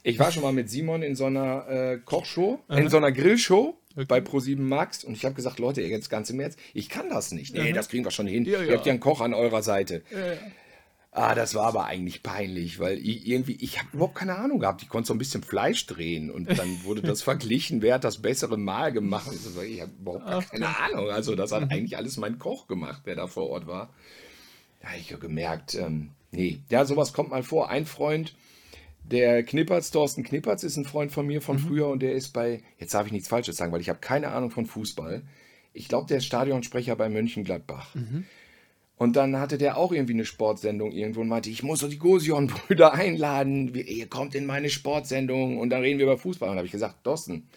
Ich war schon mal mit Simon in so einer äh, Kochshow, in so einer Grillshow okay. bei Pro7 Max und ich habe gesagt, Leute, jetzt ganz im Ernst, ich kann das nicht. Nee, das kriegen wir schon hin. Ja, ja. Ihr habt ja einen Koch an eurer Seite. Ja. Ah, das war aber eigentlich peinlich, weil ich irgendwie, ich habe überhaupt keine Ahnung gehabt. Ich konnte so ein bisschen Fleisch drehen und dann wurde das [laughs] verglichen, wer hat das bessere Mal gemacht. Ich habe überhaupt keine. Ahnung. Also das hat mhm. eigentlich alles mein Koch gemacht, der da vor Ort war. Da habe ich gemerkt, ähm, nee, ja, sowas kommt mal vor. Ein Freund, der Knippertz, Thorsten Knippertz, ist ein Freund von mir von mhm. früher und der ist bei, jetzt darf ich nichts Falsches sagen, weil ich habe keine Ahnung von Fußball. Ich glaube, der ist Stadionsprecher bei Mönchengladbach. Mhm. Und dann hatte der auch irgendwie eine Sportsendung irgendwo und meinte, ich muss doch die Gosion-Brüder [laughs] einladen, ihr kommt in meine Sportsendung und dann reden wir über Fußball. Und dann habe ich gesagt, Dossen,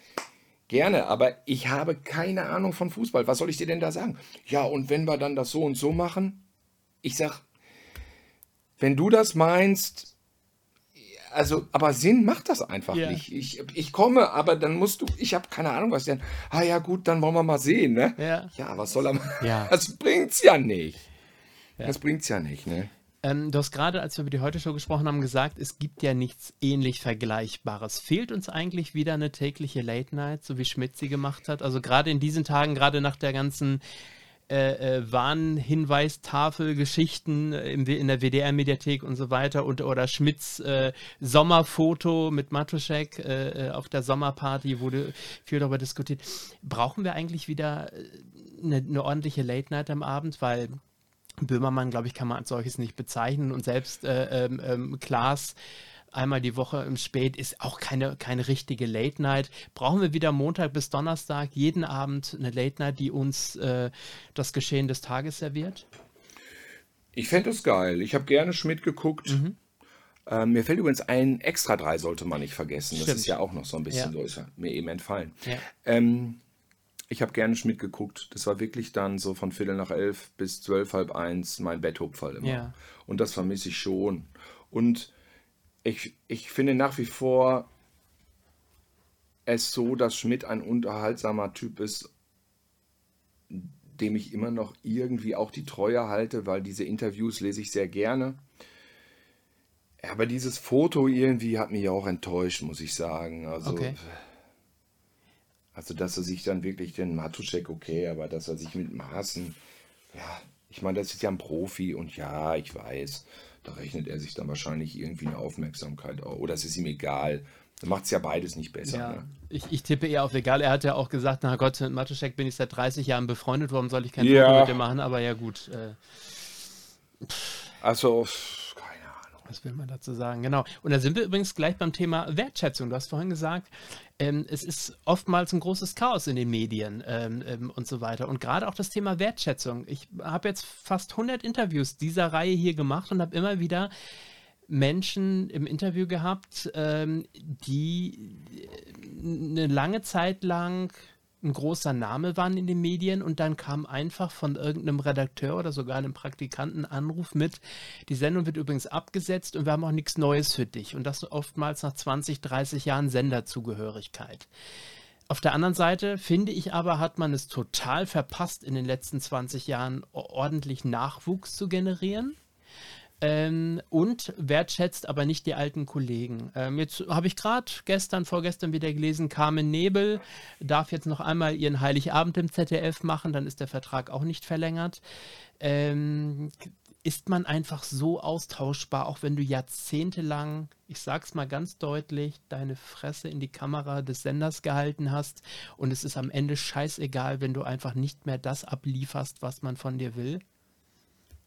gerne, aber ich habe keine Ahnung von Fußball. Was soll ich dir denn da sagen? Ja, und wenn wir dann das so und so machen? Ich sag, wenn du das meinst, also, aber Sinn macht das einfach yeah. nicht. Ich, ich komme, aber dann musst du, ich habe keine Ahnung, was denn. Ah ja, gut, dann wollen wir mal sehen, ne? Ja, ja was soll er machen? Ja. [laughs] Das bringt's ja nicht. Ja. Das bringt's ja nicht, ne? Ähm, du hast gerade, als wir über die Heute-Show gesprochen haben, gesagt, es gibt ja nichts ähnlich Vergleichbares. Fehlt uns eigentlich wieder eine tägliche Late Night, so wie Schmidt sie gemacht hat? Also gerade in diesen Tagen, gerade nach der ganzen äh, äh, Warnhinweistafel-Geschichten in der WDR-Mediathek und so weiter und oder Schmidts äh, Sommerfoto mit Matuschek äh, äh, auf der Sommerparty wurde viel darüber diskutiert. Brauchen wir eigentlich wieder eine, äh, eine ordentliche Late Night am Abend, weil Böhmermann, glaube ich, kann man als solches nicht bezeichnen und selbst äh, ähm, ähm, Klaas einmal die Woche im Spät ist auch keine, keine richtige Late Night. Brauchen wir wieder Montag bis Donnerstag jeden Abend eine Late Night, die uns äh, das Geschehen des Tages serviert? Ich fände es geil. Ich habe gerne Schmidt geguckt. Mhm. Ähm, mir fällt übrigens ein, Extra 3 sollte man nicht vergessen. Stimmt. Das ist ja auch noch so ein bisschen, ja. so ist mir eben entfallen. Ja. Ähm, ich habe gerne Schmidt geguckt. Das war wirklich dann so von Viertel nach elf bis zwölf, halb eins mein Betthupferl immer. Ja. Und das vermisse ich schon. Und ich, ich finde nach wie vor es so, dass Schmidt ein unterhaltsamer Typ ist, dem ich immer noch irgendwie auch die Treue halte, weil diese Interviews lese ich sehr gerne. Aber dieses Foto irgendwie hat mich auch enttäuscht, muss ich sagen. Also, okay. Also dass er sich dann wirklich den Matuschek, okay, aber dass er sich mit Maßen, ja, ich meine, das ist ja ein Profi und ja, ich weiß. Da rechnet er sich dann wahrscheinlich irgendwie eine Aufmerksamkeit auf. Oder es ist ihm egal. Dann macht es ja beides nicht besser. Ja, ne? ich, ich, tippe eher auf egal. Er hat ja auch gesagt, na Gott, mit Matuschek bin ich seit 30 Jahren befreundet, warum soll ich kein ja. Foto mit dem machen? Aber ja gut. Äh, also, was will man dazu sagen? Genau. Und da sind wir übrigens gleich beim Thema Wertschätzung. Du hast vorhin gesagt, ähm, es ist oftmals ein großes Chaos in den Medien ähm, ähm, und so weiter. Und gerade auch das Thema Wertschätzung. Ich habe jetzt fast 100 Interviews dieser Reihe hier gemacht und habe immer wieder Menschen im Interview gehabt, ähm, die eine lange Zeit lang ein großer Name waren in den Medien und dann kam einfach von irgendeinem Redakteur oder sogar einem Praktikanten Anruf mit, die Sendung wird übrigens abgesetzt und wir haben auch nichts Neues für dich und das oftmals nach 20, 30 Jahren Senderzugehörigkeit. Auf der anderen Seite finde ich aber, hat man es total verpasst, in den letzten 20 Jahren ordentlich Nachwuchs zu generieren. Ähm, und wertschätzt aber nicht die alten Kollegen. Ähm, jetzt habe ich gerade gestern, vorgestern wieder gelesen, Carmen Nebel darf jetzt noch einmal ihren Heiligabend im ZDF machen, dann ist der Vertrag auch nicht verlängert. Ähm, ist man einfach so austauschbar, auch wenn du jahrzehntelang, ich sag's mal ganz deutlich, deine Fresse in die Kamera des Senders gehalten hast und es ist am Ende scheißegal, wenn du einfach nicht mehr das ablieferst, was man von dir will?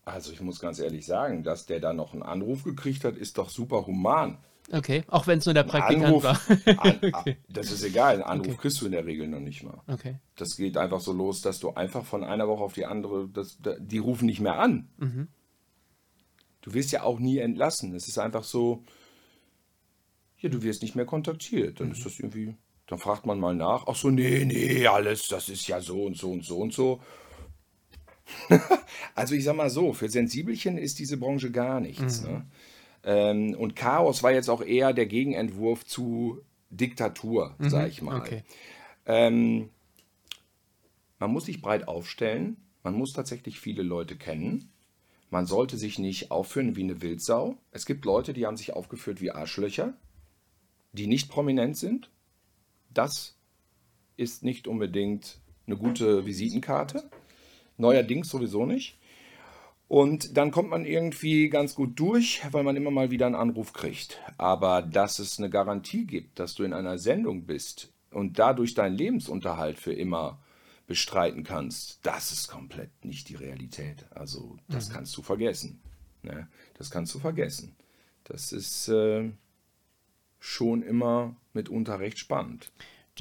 Also ich muss ganz ehrlich sagen, dass der da noch einen Anruf gekriegt hat, ist doch super human. Okay, auch wenn es nur der Praktikant Anruf, war. [laughs] an, okay. Das ist egal, einen Anruf okay. kriegst du in der Regel noch nicht mal. Okay. Das geht einfach so los, dass du einfach von einer Woche auf die andere, das, die rufen nicht mehr an. Mhm. Du wirst ja auch nie entlassen. Es ist einfach so, ja, du wirst nicht mehr kontaktiert. Dann mhm. ist das irgendwie, dann fragt man mal nach, ach so, nee, nee, alles, das ist ja so und so und so und so. [laughs] also ich sag mal so, für Sensibelchen ist diese Branche gar nichts. Mhm. Ne? Ähm, und Chaos war jetzt auch eher der Gegenentwurf zu Diktatur, mhm. sag ich mal. Okay. Ähm, man muss sich breit aufstellen, man muss tatsächlich viele Leute kennen. Man sollte sich nicht aufführen wie eine Wildsau. Es gibt Leute, die haben sich aufgeführt wie Arschlöcher, die nicht prominent sind. Das ist nicht unbedingt eine gute Visitenkarte. Neuerdings sowieso nicht. Und dann kommt man irgendwie ganz gut durch, weil man immer mal wieder einen Anruf kriegt. Aber dass es eine Garantie gibt, dass du in einer Sendung bist und dadurch deinen Lebensunterhalt für immer bestreiten kannst, das ist komplett nicht die Realität. Also das mhm. kannst du vergessen. Ne? Das kannst du vergessen. Das ist äh, schon immer mitunter recht spannend.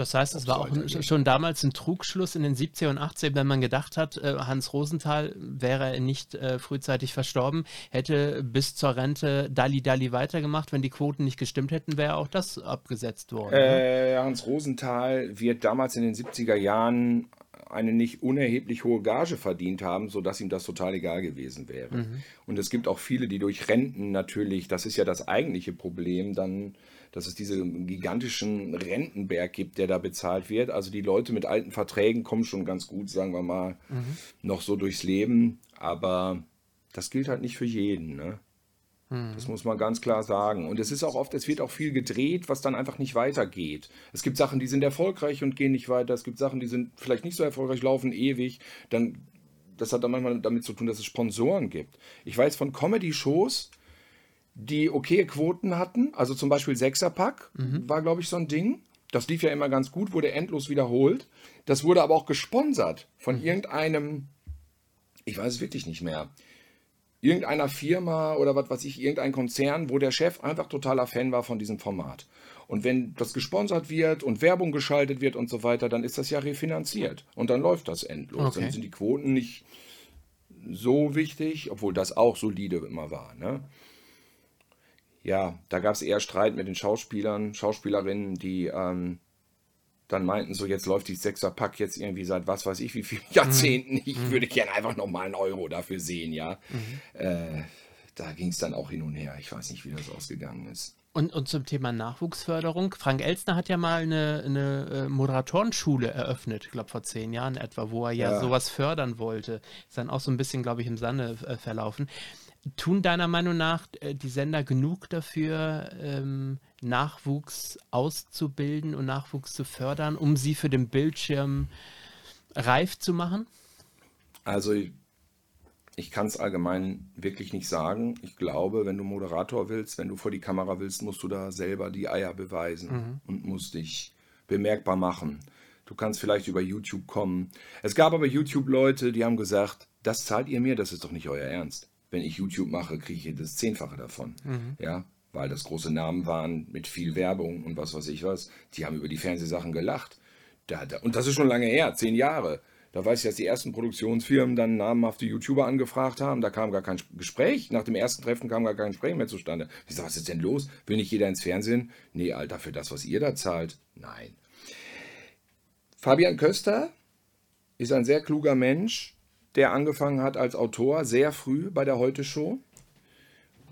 Das heißt, es war auch schon damals ein Trugschluss in den 70er und 80er, wenn man gedacht hat, äh, Hans Rosenthal wäre nicht äh, frühzeitig verstorben, hätte bis zur Rente Dalli Dalli weitergemacht. Wenn die Quoten nicht gestimmt hätten, wäre auch das abgesetzt worden. Ne? Äh, Hans Rosenthal wird damals in den 70er Jahren eine nicht unerheblich hohe Gage verdient haben, sodass ihm das total egal gewesen wäre. Mhm. Und es gibt auch viele, die durch Renten natürlich, das ist ja das eigentliche Problem, dann dass es diesen gigantischen Rentenberg gibt, der da bezahlt wird. Also die Leute mit alten Verträgen kommen schon ganz gut, sagen wir mal, mhm. noch so durchs Leben. Aber das gilt halt nicht für jeden. Ne? Das muss man ganz klar sagen. Und es ist auch oft, es wird auch viel gedreht, was dann einfach nicht weitergeht. Es gibt Sachen, die sind erfolgreich und gehen nicht weiter. Es gibt Sachen, die sind vielleicht nicht so erfolgreich, laufen ewig. Dann, das hat dann manchmal damit zu tun, dass es Sponsoren gibt. Ich weiß von Comedy-Shows, die okay Quoten hatten, also zum Beispiel Sechserpack war, glaube ich, so ein Ding. Das lief ja immer ganz gut, wurde endlos wiederholt. Das wurde aber auch gesponsert von irgendeinem, ich weiß es wirklich nicht mehr, irgendeiner Firma oder was weiß ich, irgendein Konzern, wo der Chef einfach totaler Fan war von diesem Format. Und wenn das gesponsert wird und Werbung geschaltet wird und so weiter, dann ist das ja refinanziert. Und dann läuft das endlos. Okay. Dann sind die Quoten nicht so wichtig, obwohl das auch solide immer war. Ne? Ja, da gab es eher Streit mit den Schauspielern, Schauspielerinnen, die ähm, dann meinten, so jetzt läuft die Sechser-Pack jetzt irgendwie seit was weiß ich wie vielen Jahrzehnten. Ich würde gerne einfach nochmal einen Euro dafür sehen, ja. Äh, da ging es dann auch hin und her. Ich weiß nicht, wie das ausgegangen ist. Und, und zum Thema Nachwuchsförderung. Frank Elstner hat ja mal eine, eine äh, Moderatorenschule eröffnet, ich glaube vor zehn Jahren etwa, wo er ja, Ja. sowas fördern wollte. Ist dann auch so ein bisschen, glaube ich, im Sande äh, verlaufen. Tun deiner Meinung nach äh, die Sender genug dafür, ähm, Nachwuchs auszubilden und Nachwuchs zu fördern, um sie für den Bildschirm reif zu machen? Also ich, ich kann es allgemein wirklich nicht sagen. Ich glaube, wenn du Moderator willst, wenn du vor die Kamera willst, musst du da selber die Eier beweisen und musst dich bemerkbar machen. Du kannst vielleicht über YouTube kommen. Es gab aber YouTube-Leute, die haben gesagt, das zahlt ihr mir, das ist doch nicht euer Ernst. Wenn ich YouTube mache, kriege ich das Zehnfache davon. Ja, weil das große Namen waren mit viel Werbung und was weiß ich was. Die haben über die Fernsehsachen gelacht. Da, da, und das ist schon lange her, zehn Jahre. Da weiß ich, dass die ersten Produktionsfirmen dann namhafte YouTuber angefragt haben. Da kam gar kein Gespräch. Nach dem ersten Treffen kam gar kein Gespräch mehr zustande. Ich sage, was ist denn los? Will nicht jeder ins Fernsehen? Nee, Alter, für das, was ihr da zahlt? Nein. Fabian Köster ist ein sehr kluger Mensch, der angefangen hat als Autor sehr früh bei der Heute Show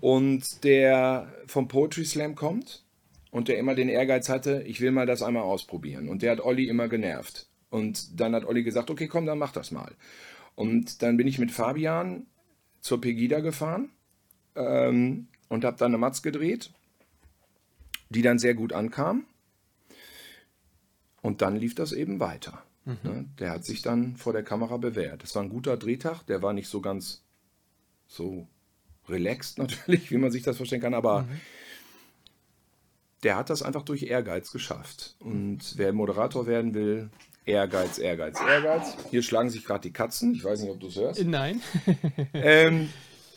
und der vom Poetry Slam kommt und der immer den Ehrgeiz hatte, ich will mal das einmal ausprobieren. Und der hat Olli immer genervt. Und dann hat Olli gesagt, okay, komm, dann mach das mal. Und dann bin ich mit Fabian zur Pegida gefahren ähm, und habe dann eine Matz gedreht, die dann sehr gut ankam. Und dann lief das eben weiter. Ne? Der hat sich dann vor der Kamera bewährt. Das war ein guter Drehtag, der war nicht so ganz so relaxed [laughs] natürlich, wie man sich das vorstellen kann, aber der hat das einfach durch Ehrgeiz geschafft. Und wer Moderator werden will, Ehrgeiz, Ehrgeiz, Ehrgeiz. Hier schlagen sich gerade die Katzen. Ich weiß nicht, ob du es hörst. Nein. [laughs] Ähm,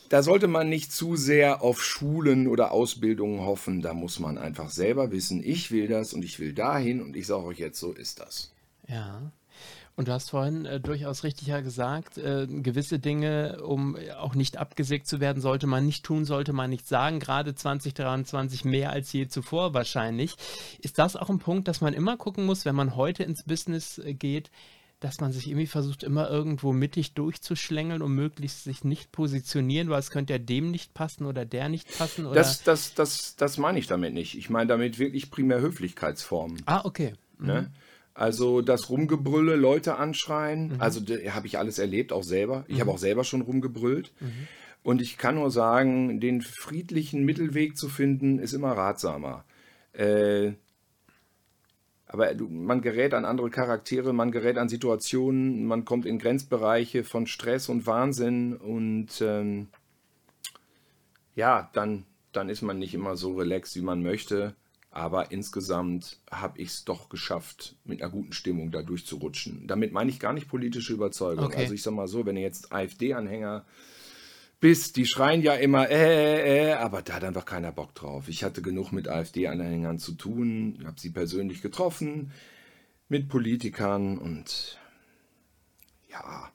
da sollte man nicht zu sehr auf Schulen oder Ausbildungen hoffen. Da muss man einfach selber wissen, ich will das und ich will dahin und ich sage euch jetzt, so ist das. Ja. Und du hast vorhin äh, durchaus richtig ja gesagt, äh, gewisse Dinge, um äh, auch nicht abgesägt zu werden, sollte man nicht tun, sollte man nicht sagen. Gerade 2023 mehr als je zuvor wahrscheinlich. Ist das auch ein Punkt, dass man immer gucken muss, wenn man heute ins Business äh, geht, dass man sich irgendwie versucht, immer irgendwo mittig durchzuschlängeln und möglichst sich nicht positionieren, weil es könnte ja dem nicht passen oder der nicht passen? Oder? Das, das, das, das meine ich damit nicht. Ich meine damit wirklich primär Höflichkeitsformen. ah, okay. Ne? Also das Rumgebrülle, Leute anschreien, also habe ich alles erlebt, auch selber. Ich habe auch selber schon rumgebrüllt. Und ich kann nur sagen, den friedlichen Mittelweg zu finden, ist immer ratsamer. Äh, aber man gerät an andere Charaktere, man gerät an Situationen, man kommt in Grenzbereiche von Stress und Wahnsinn und ähm, ja, dann, dann ist man nicht immer so relaxed, wie man möchte. Aber insgesamt habe ich es doch geschafft, mit einer guten Stimmung da durchzurutschen. Damit meine ich gar nicht politische Überzeugung. Okay. Also ich sag mal so, wenn ihr jetzt AfD-Anhänger bist, die schreien ja immer, äh, äh, äh, aber da hat einfach keiner Bock drauf. Ich hatte genug mit AfD-Anhängern zu tun, habe sie persönlich getroffen, mit Politikern und ja,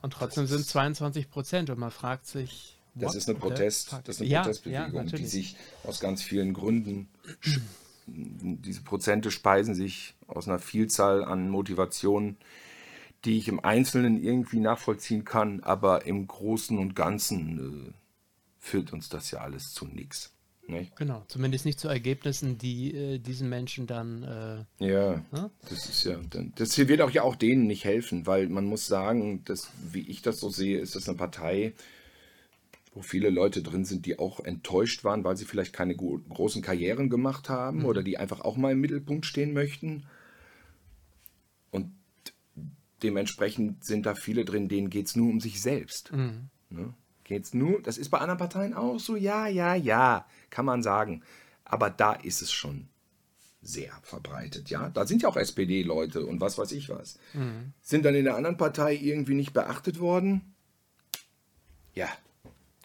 Und trotzdem sind 22 Prozent und man fragt sich. Das what ist eine Protest, das ist eine ja, Protestbewegung, ja, die sich aus ganz vielen Gründen, [clears throat] diese Prozente speisen sich aus einer Vielzahl an Motivationen, die ich im Einzelnen irgendwie nachvollziehen kann, aber im Großen und Ganzen äh, führt uns das ja alles zu nichts. Ne? Genau, zumindest nicht zu Ergebnissen, die äh, diesen Menschen dann. Äh, Ja, Ja? das ist ja, das wird auch ja auch denen nicht helfen, weil man muss sagen, dass, wie ich das so sehe, ist das eine Partei, wo viele Leute drin sind, die auch enttäuscht waren, weil sie vielleicht keine großen Karrieren gemacht haben mhm. oder die einfach auch mal im Mittelpunkt stehen möchten. Und dementsprechend sind da viele drin, denen geht es nur um sich selbst. Mhm. Ne? Geht's nur, das ist bei anderen Parteien auch so, ja, ja, ja, kann man sagen. Aber da ist es schon sehr verbreitet, ja. Da sind ja auch SPD-Leute und was weiß ich was. Mhm. Sind dann in der anderen Partei irgendwie nicht beachtet worden? Ja,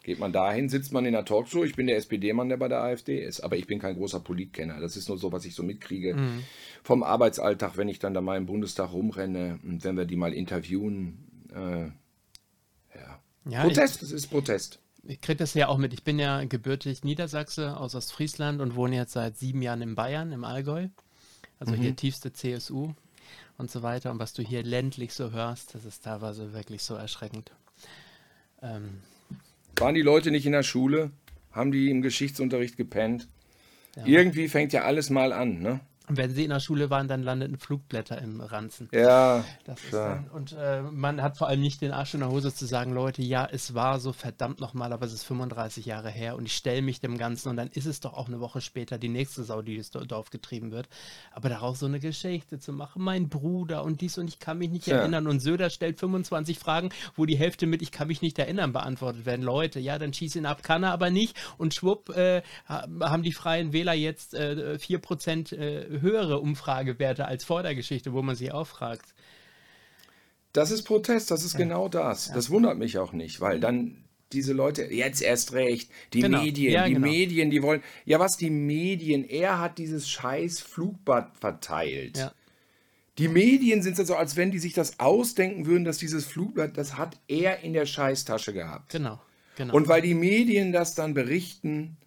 Geht man dahin, sitzt man in der Talkshow. Ich bin der SPD-Mann, der bei der AfD ist. Aber ich bin kein großer Politkenner. Das ist nur so, was ich so mitkriege mhm. vom Arbeitsalltag, wenn ich dann da mal im Bundestag rumrenne und wenn wir die mal interviewen. Äh, ja. ja. Protest, ich, das ist Protest. Ich kriege das ja auch mit. Ich bin ja gebürtig Niedersachse aus Ostfriesland und wohne jetzt seit sieben Jahren in Bayern, im Allgäu. Also mhm. hier tiefste CSU und so weiter. Und was du hier ländlich so hörst, das ist teilweise wirklich so erschreckend. Ähm, waren die Leute nicht in der Schule? Haben die im Geschichtsunterricht gepennt? Ja. Irgendwie fängt ja alles mal an, ne? Und wenn sie in der Schule waren, dann landeten Flugblätter im Ranzen. Ja. Dann, und äh, man hat vor allem nicht den Arsch in der Hose zu sagen, Leute, ja, es war so verdammt nochmal, aber es ist 35 Jahre her und ich stelle mich dem Ganzen und dann ist es doch auch eine Woche später die nächste Sau, die ins Dorf getrieben wird. Aber daraus so eine Geschichte zu machen, mein Bruder und dies und ich kann mich nicht ja. erinnern und Söder stellt 25 Fragen, wo die Hälfte mit ich kann mich nicht erinnern beantwortet werden. Leute, ja, dann schieß ihn ab, kann er aber nicht und schwupp äh, haben die Freien Wähler jetzt äh, 4% äh, höhere Umfragewerte als vor der Geschichte, wo man sich auch fragt. Das ist Protest, das ist ja. genau das. Ja. Das wundert mich auch nicht, weil dann diese Leute, jetzt erst recht, die genau. Medien, ja, die genau. Medien, die wollen, ja was, die Medien, er hat dieses scheiß Flugbad verteilt. Ja. Die Medien sind so, als wenn die sich das ausdenken würden, dass dieses Flugblatt, das hat er in der Scheißtasche gehabt. Genau, genau. Und weil die Medien das dann berichten,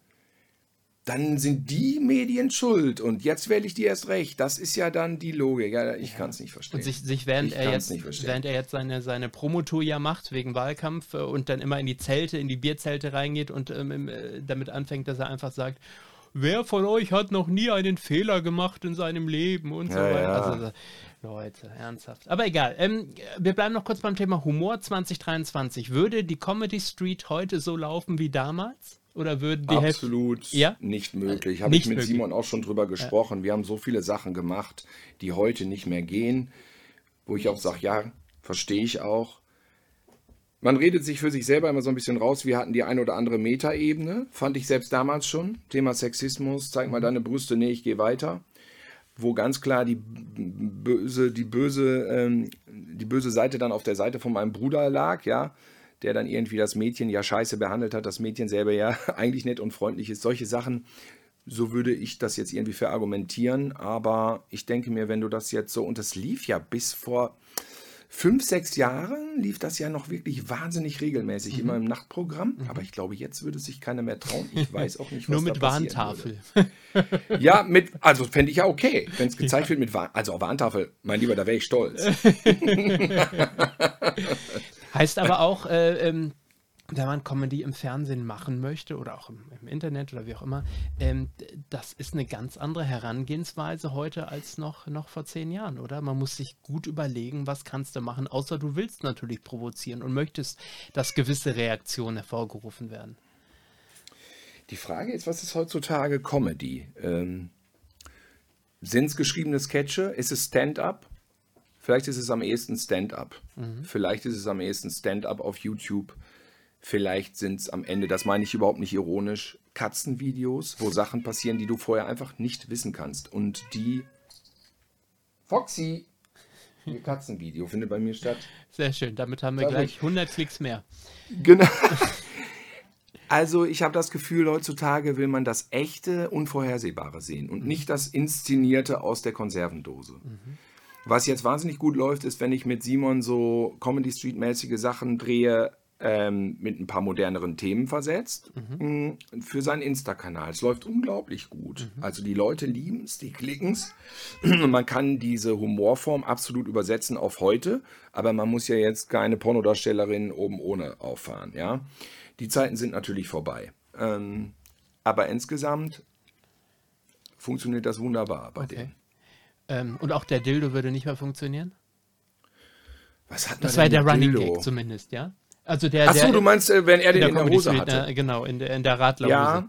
dann sind die Medien schuld und jetzt wähle ich die erst recht. Das ist ja dann die Logik. Ja, ich ja. kann es nicht verstehen. Und sich, sich während, er jetzt, während er jetzt seine, seine Promotour ja macht wegen Wahlkampf äh, und dann immer in die Zelte, in die Bierzelte reingeht und ähm, äh, damit anfängt, dass er einfach sagt, wer von euch hat noch nie einen Fehler gemacht in seinem Leben und so ja, weiter. Ja. Also, Leute, ernsthaft. Aber egal. Ähm, wir bleiben noch kurz beim Thema Humor 2023. Würde die Comedy Street heute so laufen wie damals? Oder würden die Absolut ja? nicht möglich. Habe ich mit möglich. Simon auch schon drüber gesprochen. Ja. Wir haben so viele Sachen gemacht, die heute nicht mehr gehen, wo ich auch sage, ja, verstehe ich auch. Man redet sich für sich selber immer so ein bisschen raus. Wir hatten die eine oder andere Metaebene, fand ich selbst damals schon. Thema Sexismus, zeig mal mhm. deine Brüste, nee, ich gehe weiter. Wo ganz klar die böse, die böse, ähm, die böse Seite dann auf der Seite von meinem Bruder lag, ja der dann irgendwie das Mädchen ja scheiße behandelt hat, das Mädchen selber ja [laughs] eigentlich nett und freundlich ist. Solche Sachen, so würde ich das jetzt irgendwie verargumentieren. Aber ich denke mir, wenn du das jetzt so, und das lief ja bis vor fünf, sechs Jahren, lief das ja noch wirklich wahnsinnig regelmäßig, mhm. immer im Nachtprogramm. Mhm. Aber ich glaube, jetzt würde sich keiner mehr trauen. Ich [laughs] weiß auch nicht, was Nur mit Warntafel. ja, mit, also fände ich ja okay, wenn es [laughs] gezeigt ja. wird mit Warntafel. Also Warntafel, mein Lieber, da wäre ich stolz. Heißt aber auch, äh, ähm, wenn man Comedy im Fernsehen machen möchte oder auch im, im Internet oder wie auch immer, ähm, das ist eine ganz andere Herangehensweise heute als noch, noch vor zehn Jahren, oder? Man muss sich gut überlegen, was kannst du machen, außer du willst natürlich provozieren und möchtest, dass gewisse Reaktionen hervorgerufen werden. Die Frage ist, was ist heutzutage Comedy? Ähm, Sind es geschriebene Sketche? Ist es Stand-up? Vielleicht ist es am ehesten Stand-up. Mhm. Vielleicht ist es am ehesten Stand-up auf YouTube. Vielleicht sind es am Ende, das meine ich überhaupt nicht ironisch, Katzenvideos, wo Sachen passieren, die du vorher einfach nicht wissen kannst. Und die Foxy, ihr Katzenvideo findet bei mir statt. Sehr schön, damit haben wir Dadurch. gleich 100 Klicks mehr. Genau. [laughs] Also ich habe das Gefühl, heutzutage will man das echte, unvorhersehbare sehen und mhm. nicht das Inszenierte aus der Konservendose. Mhm. Was jetzt wahnsinnig gut läuft, ist, wenn ich mit Simon so Comedy Street-mäßige Sachen drehe, ähm, mit ein paar moderneren Themen versetzt, mhm. Mm, für seinen Insta-Kanal. Es läuft unglaublich gut. Mhm. Also die Leute lieben es, die klicken es. [clears throat] man kann diese Humorform absolut übersetzen auf heute, aber man muss ja jetzt keine Pornodarstellerin oben ohne auffahren. Ja? Die Zeiten sind natürlich vorbei. Ähm, aber insgesamt funktioniert das wunderbar bei okay. denen. Ähm, und auch der Dildo würde nicht mehr funktionieren? Was hat Das war der Running Dildo? Gag zumindest, ja? Also der, Achso, der, du meinst, äh, wenn er den der in der Hose hatte. ne? Genau, in der, in der Radlerhose. Ja,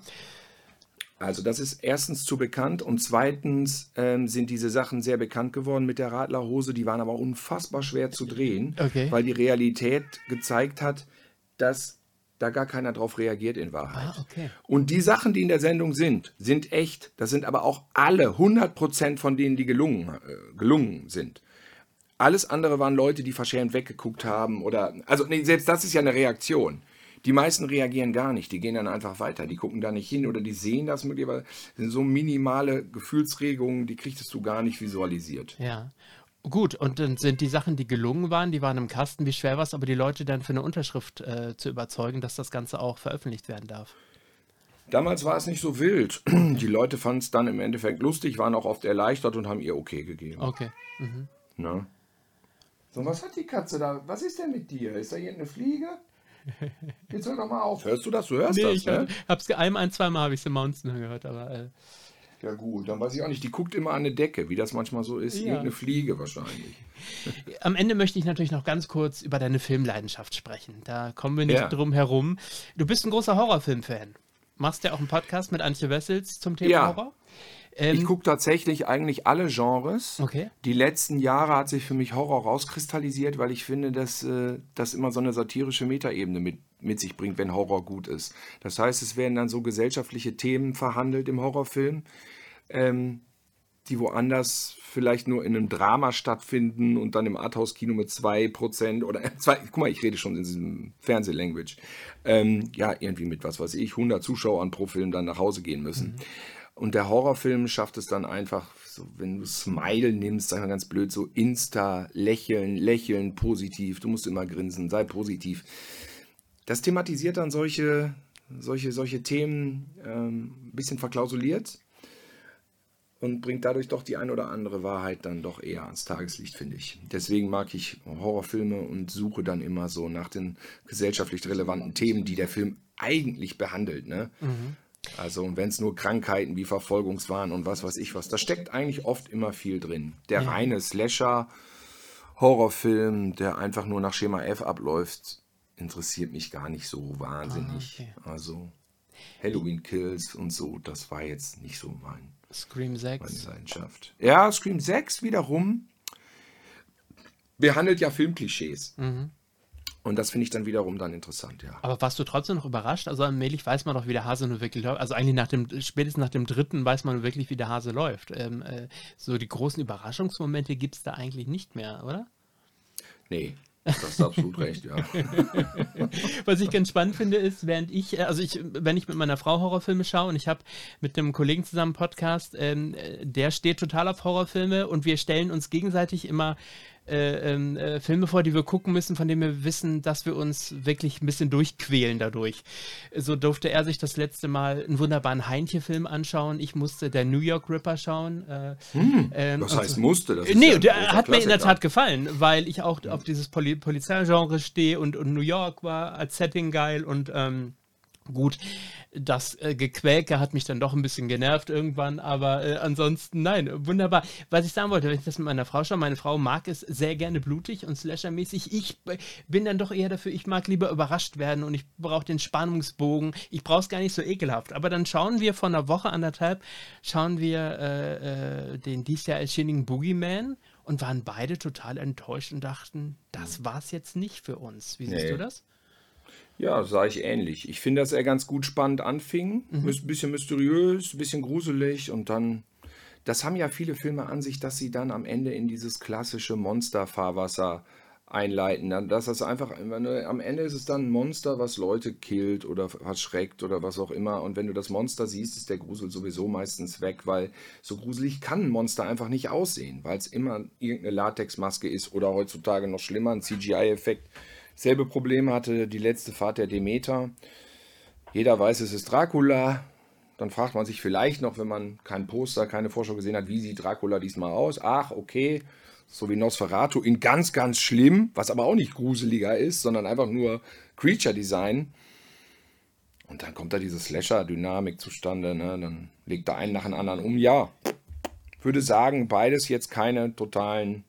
also das ist erstens zu bekannt und zweitens ähm, sind diese Sachen sehr bekannt geworden mit der Radlerhose. Die waren aber unfassbar schwer zu drehen, Okay. weil die Realität gezeigt hat, dass da gar keiner drauf reagiert in Wahrheit. Ah, okay. Und die Sachen, die in der Sendung sind, sind echt. Das sind aber auch alle 100% von denen, die gelungen, äh, gelungen sind. Alles andere waren Leute, die verschämt weggeguckt haben oder, also nee, selbst das ist ja eine Reaktion. Die meisten reagieren gar nicht, die gehen dann einfach weiter, die gucken da nicht hin oder die sehen das möglicherweise. Das sind so minimale Gefühlsregungen, die kriegst du gar nicht visualisiert. Ja. Gut, und dann sind die Sachen, die gelungen waren, die waren im Kasten. Wie schwer war es aber, die Leute dann für eine Unterschrift äh, zu überzeugen, dass das Ganze auch veröffentlicht werden darf? Damals war es nicht so wild. [clears throat] Die Leute fanden es dann im Endeffekt lustig, waren auch oft erleichtert und haben ihr okay gegeben. Okay. Ne? So, was hat die Katze da? Was ist denn mit dir? Ist da hier eine Fliege? Jetzt hör doch mal auf. Hörst du das? Du hörst Nee, das, ich ne? hab's ein, ein zweimal habe ich sie Mountain gehört, aber äh, Ja gut, dann weiß ich auch nicht. Die guckt immer an eine Decke, wie das manchmal so ist. Ja. Irgendeine Fliege wahrscheinlich. [laughs] am Ende möchte ich natürlich noch ganz kurz über deine Filmleidenschaft sprechen. Da kommen wir nicht Ja. drum herum. Du bist ein großer Horrorfilm-Fan. Machst ja auch einen Podcast mit Antje Wessels zum Thema Ja. Horror. Ähm, Ich gucke tatsächlich eigentlich alle Genres. Okay. Die letzten Jahre hat sich für mich Horror rauskristallisiert, weil ich finde, dass äh, das immer so eine satirische Metaebene mit, mit sich bringt, wenn Horror gut ist. Das heißt, es werden dann so gesellschaftliche Themen verhandelt im Horrorfilm, ähm, die woanders vielleicht nur in einem Drama stattfinden und dann im Arthouse-Kino mit 2% oder äh, zwei, guck mal, ich rede schon in diesem Fernsehlanguage, ähm, ja, irgendwie mit, was weiß ich, 100 Zuschauern pro Film dann nach Hause gehen müssen. Und der Horrorfilm schafft es dann einfach, so, wenn du Smile nimmst, sagen wir ganz blöd, so Insta, lächeln, lächeln, positiv, du musst immer grinsen, sei positiv. Das thematisiert dann solche, solche, solche Themen ähm, ein bisschen verklausuliert und bringt dadurch doch die ein oder andere Wahrheit dann doch eher ans Tageslicht, finde ich. Deswegen mag ich Horrorfilme und suche dann immer so nach den gesellschaftlich relevanten Themen, die der Film eigentlich behandelt. Ne? Also, und wenn es nur Krankheiten wie Verfolgungswahn und was weiß ich was, da steckt eigentlich oft immer viel drin. Der Ja. reine Slasher, Horrorfilm, der einfach nur nach Schema F abläuft, interessiert mich gar nicht so wahnsinnig. Ah, okay. Also, Halloween Kills und so, das war jetzt nicht so mein, Scream meine 6. Leidenschaft. Ja, Scream 6 wiederum behandelt ja Filmklischees. Mhm. Und das finde ich dann wiederum dann interessant, ja. Aber warst du trotzdem noch überrascht? Also allmählich weiß man doch, wie der Hase nur wirklich läuft. Also eigentlich nach dem, spätestens nach dem dritten weiß man wirklich, wie der Hase läuft. Ähm, äh, so die großen Überraschungsmomente gibt es da eigentlich nicht mehr, oder? Nee, das hast absolut recht, ja. [laughs] Was ich ganz spannend finde, ist, während ich, äh, also ich, wenn ich mit meiner Frau Horrorfilme schaue und ich habe mit einem Kollegen zusammen einen Podcast, ähm, äh, der steht total auf Horrorfilme und wir stellen uns gegenseitig immer äh, ähm, äh, Filme vor, die wir gucken müssen, von denen wir wissen, dass wir uns wirklich ein bisschen durchquälen dadurch. So durfte er sich das letzte Mal einen wunderbaren Heinche-Film anschauen. Ich musste der New York Ripper schauen. Äh, ähm, Was heißt so. musste? Das ist Nee, ja der hat mir in der. Tat gefallen, weil ich auch auf dieses Poli Polizeigenre stehe und, und New York war als Setting geil und ähm, gut, das äh, Gequäke hat mich dann doch ein bisschen genervt irgendwann, aber äh, ansonsten nein, wunderbar. Was ich sagen wollte, wenn ich das mit meiner Frau schaue, meine Frau mag es sehr gerne blutig und slashermäßig. Ich bin dann doch eher dafür, ich mag lieber überrascht werden und ich brauche den Spannungsbogen. Ich brauche es gar nicht so ekelhaft. Aber dann schauen wir vor einer Woche, anderthalb, schauen wir äh, äh, den dies Jahr erschienenen Boogeyman und waren beide total enttäuscht und dachten, das war's jetzt nicht für uns. Wie siehst Nee. du das? Ja, sah ich ähnlich. Ich finde, dass er ganz gut spannend anfing. Mhm. Ein bisschen mysteriös, ein bisschen gruselig und dann. Das haben ja viele Filme an sich, dass sie dann am Ende in dieses klassische Monsterfahrwasser einleiten. Dass das einfach, am Ende ist es dann ein Monster, was Leute killt oder verschreckt oder was auch immer. Und wenn du das Monster siehst, ist der Grusel sowieso meistens weg, weil so gruselig kann ein Monster einfach nicht aussehen, weil es immer irgendeine Latexmaske ist oder heutzutage noch schlimmer, ein CGI-Effekt. Selbe Problem hatte die letzte Fahrt der Demeter. Jeder weiß, es ist Dracula. Dann fragt man sich vielleicht noch, wenn man kein Poster, keine Vorschau gesehen hat, wie sieht Dracula diesmal aus? Ach, okay, so wie Nosferatu in ganz, ganz schlimm, was aber auch nicht gruseliger ist, sondern einfach nur Creature Design. Und dann kommt da diese Slasher-Dynamik zustande, ne? dann legt er einen nach dem anderen um. Ja, würde sagen, beides jetzt keine totalen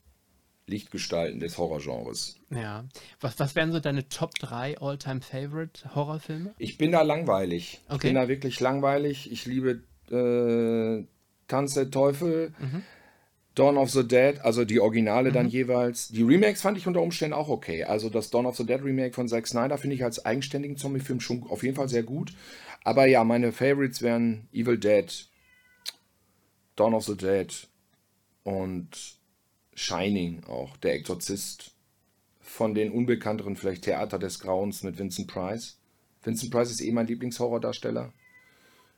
Lichtgestalten des Horrorgenres. Ja. Was, was wären so deine Top 3 All-Time Favorite Horrorfilme? Ich bin da langweilig. Ich Okay. bin da wirklich langweilig. Ich liebe äh, Tanz der Teufel, Mhm. Dawn of the Dead, also die Originale dann jeweils. Die Remakes fand ich unter Umständen auch okay. Also das Dawn of the Dead Remake von Zack Snyder finde ich als eigenständigen Zombie-Film schon auf jeden Fall sehr gut. Aber ja, meine Favorites wären Evil Dead, Dawn of the Dead und Shining auch, Der Exorzist. Von den unbekannteren vielleicht Theater des Grauens mit Vincent Price. Vincent Price ist eh mein Lieblingshorrordarsteller.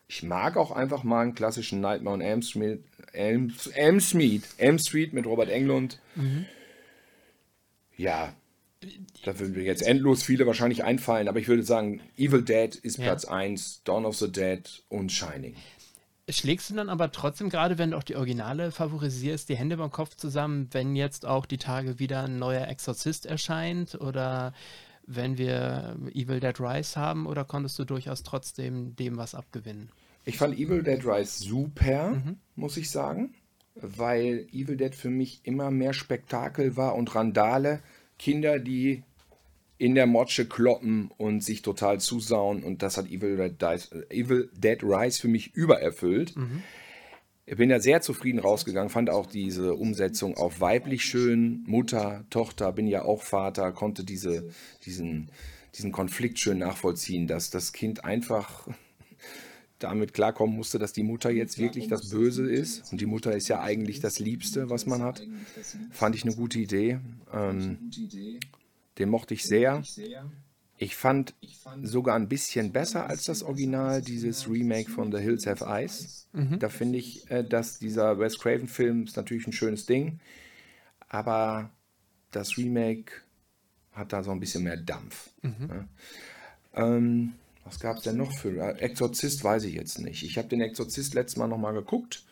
Ich mag auch einfach mal einen klassischen Nightmare on Elm Street, Elm, Elm Street, Elm Street mit Robert Englund. Ja, da würden mir jetzt endlos viele wahrscheinlich einfallen, aber ich würde sagen, Evil Dead ist Ja. Platz 1, Dawn of the Dead und Shining. Schlägst du dann aber trotzdem, gerade wenn du auch die Originale favorisierst, die Hände beim Kopf zusammen, wenn jetzt auch die Tage wieder ein neuer Exorzist erscheint oder wenn wir Evil Dead Rise haben oder konntest du durchaus trotzdem dem was abgewinnen? Ich fand Evil Dead Rise super, Mhm. muss ich sagen, weil Evil Dead für mich immer mehr Spektakel war und Randale. Kinder, die in der Motsche kloppen und sich total zusauen und das hat Evil Dead, äh, Rise für mich übererfüllt. Ich bin da sehr zufrieden rausgegangen, fand auch diese Umsetzung auf weiblich schön, Mutter, Tochter, bin ja auch Vater, konnte diese, diesen, diesen Konflikt schön nachvollziehen, dass das Kind einfach damit klarkommen musste, dass die Mutter jetzt wirklich das Böse ist. Und die Mutter ist ja eigentlich das Liebste, was man hat. Fand ich eine gute Idee. Ähm, den mochte ich sehr. Ich fand sogar ein bisschen besser als das Original, dieses Remake von The Hills Have Eyes. Da finde ich, äh, dass dieser Wes Craven-Film ist natürlich ein schönes Ding, aber das Remake hat da so ein bisschen mehr Dampf. Ja. Ähm, was gab es denn noch für? äh, Exorzist weiß ich jetzt nicht. Ich habe den Exorzist letztes Mal nochmal geguckt.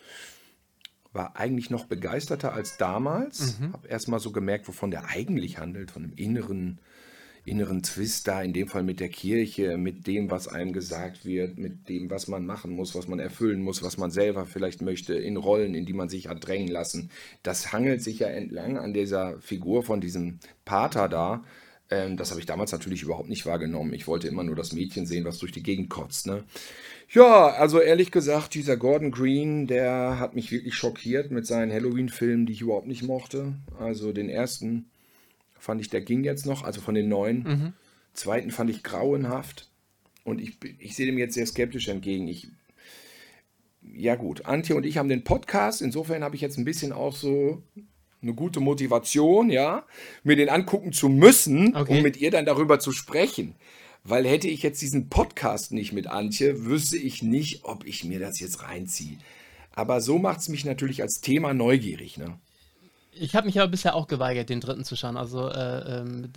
War eigentlich noch begeisterter als damals. Habe erstmal so gemerkt, wovon der eigentlich handelt. Von einem inneren, inneren Twist da, in dem Fall mit der Kirche, mit dem, was einem gesagt wird, mit dem, was man machen muss, was man erfüllen muss, was man selber vielleicht möchte, in Rollen, in die man sich hat drängen lassen. Das hangelt sich ja entlang an dieser Figur von diesem Pater da. Ähm, das habe ich damals natürlich überhaupt nicht wahrgenommen. Ich wollte immer nur das Mädchen sehen, was durch die Gegend kotzt. Ne? Ja, also ehrlich gesagt, dieser Gordon Green, der hat mich wirklich schockiert mit seinen Halloween-Filmen, die ich überhaupt nicht mochte. Also den ersten fand ich, der ging jetzt noch, also von den neuen. Zweiten fand ich grauenhaft. Und ich, ich sehe dem jetzt sehr skeptisch entgegen. Ich, ja gut, Antje und ich haben den Podcast. Insofern habe ich jetzt ein bisschen auch so eine gute Motivation, ja, mir den angucken zu müssen, Okay. um mit ihr dann darüber zu sprechen. Weil hätte ich jetzt diesen Podcast nicht mit Antje, wüsste ich nicht, ob ich mir das jetzt reinziehe. Aber so macht es mich natürlich als Thema neugierig. Ne? Ich habe mich aber bisher auch geweigert, den dritten zu schauen. Also, äh, ähm,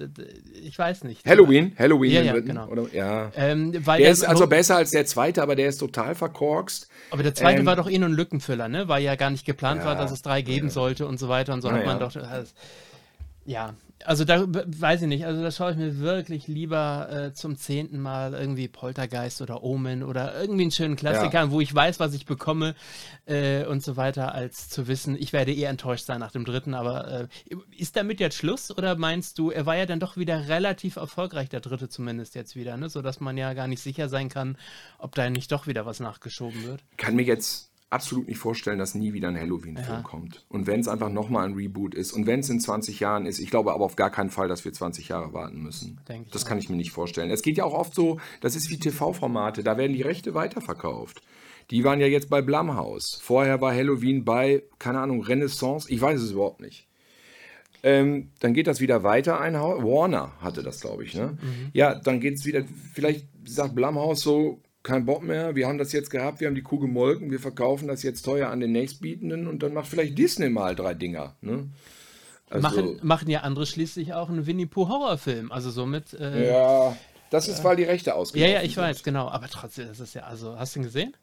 ich weiß nicht. Halloween, Halloween Ja, ja, dritten, genau. oder? Ja. Ähm, weil Der der- ist also besser als der zweite, aber der ist total verkorkst. Aber der zweite Ähm, war doch eh nur ein Lückenfüller, ne? Weil ja gar nicht geplant Ja, war, dass es drei geben sollte und so weiter und so Na hat man ja. doch. äh, ja, also da weiß ich nicht. Also da schaue ich mir wirklich lieber äh, zum zehnten Mal irgendwie Poltergeist oder Omen oder irgendwie einen schönen Klassiker, an, wo ich weiß, was ich bekomme äh, und so weiter, als zu wissen, ich werde eh enttäuscht sein nach dem dritten. Aber äh, ist damit jetzt Schluss oder meinst du, er war ja dann doch wieder relativ erfolgreich, der dritte zumindest jetzt wieder, ne? Sodass man ja gar nicht sicher sein kann, ob da nicht doch wieder was nachgeschoben wird. kann mir jetzt absolut nicht vorstellen, dass nie wieder ein Halloween-Film Ja. kommt. Und wenn es einfach nochmal ein Reboot ist und wenn es in 20 Jahren ist, ich glaube aber auf gar keinen Fall, dass wir 20 Jahre warten müssen. Das auch. kann ich mir nicht vorstellen. Es geht ja auch oft so, das ist wie TV-Formate, da werden die Rechte weiterverkauft. Die waren ja jetzt bei Blumhouse. Vorher war Halloween bei, keine Ahnung, Renaissance. Ich weiß es überhaupt nicht. Ähm, dann geht das wieder weiter. Ein Haus. Warner hatte das, glaube ich. Ne? Ja, dann geht es wieder. Vielleicht sagt Blumhouse so: kein Bock mehr. Wir haben das jetzt gehabt. Wir haben die Kuh gemolken. Wir verkaufen das jetzt teuer an den nächstbietenden. Und dann macht vielleicht Disney mal drei Dinger. Ne? Also, machen, machen ja andere schließlich auch einen Winnie Pooh Horrorfilm. Also somit. Äh, ja, ja, das ist, weil die Rechte ja, ausgelaufen ich sind. weiß, genau. Aber trotzdem, das ist ja, also, hast du ihn gesehen?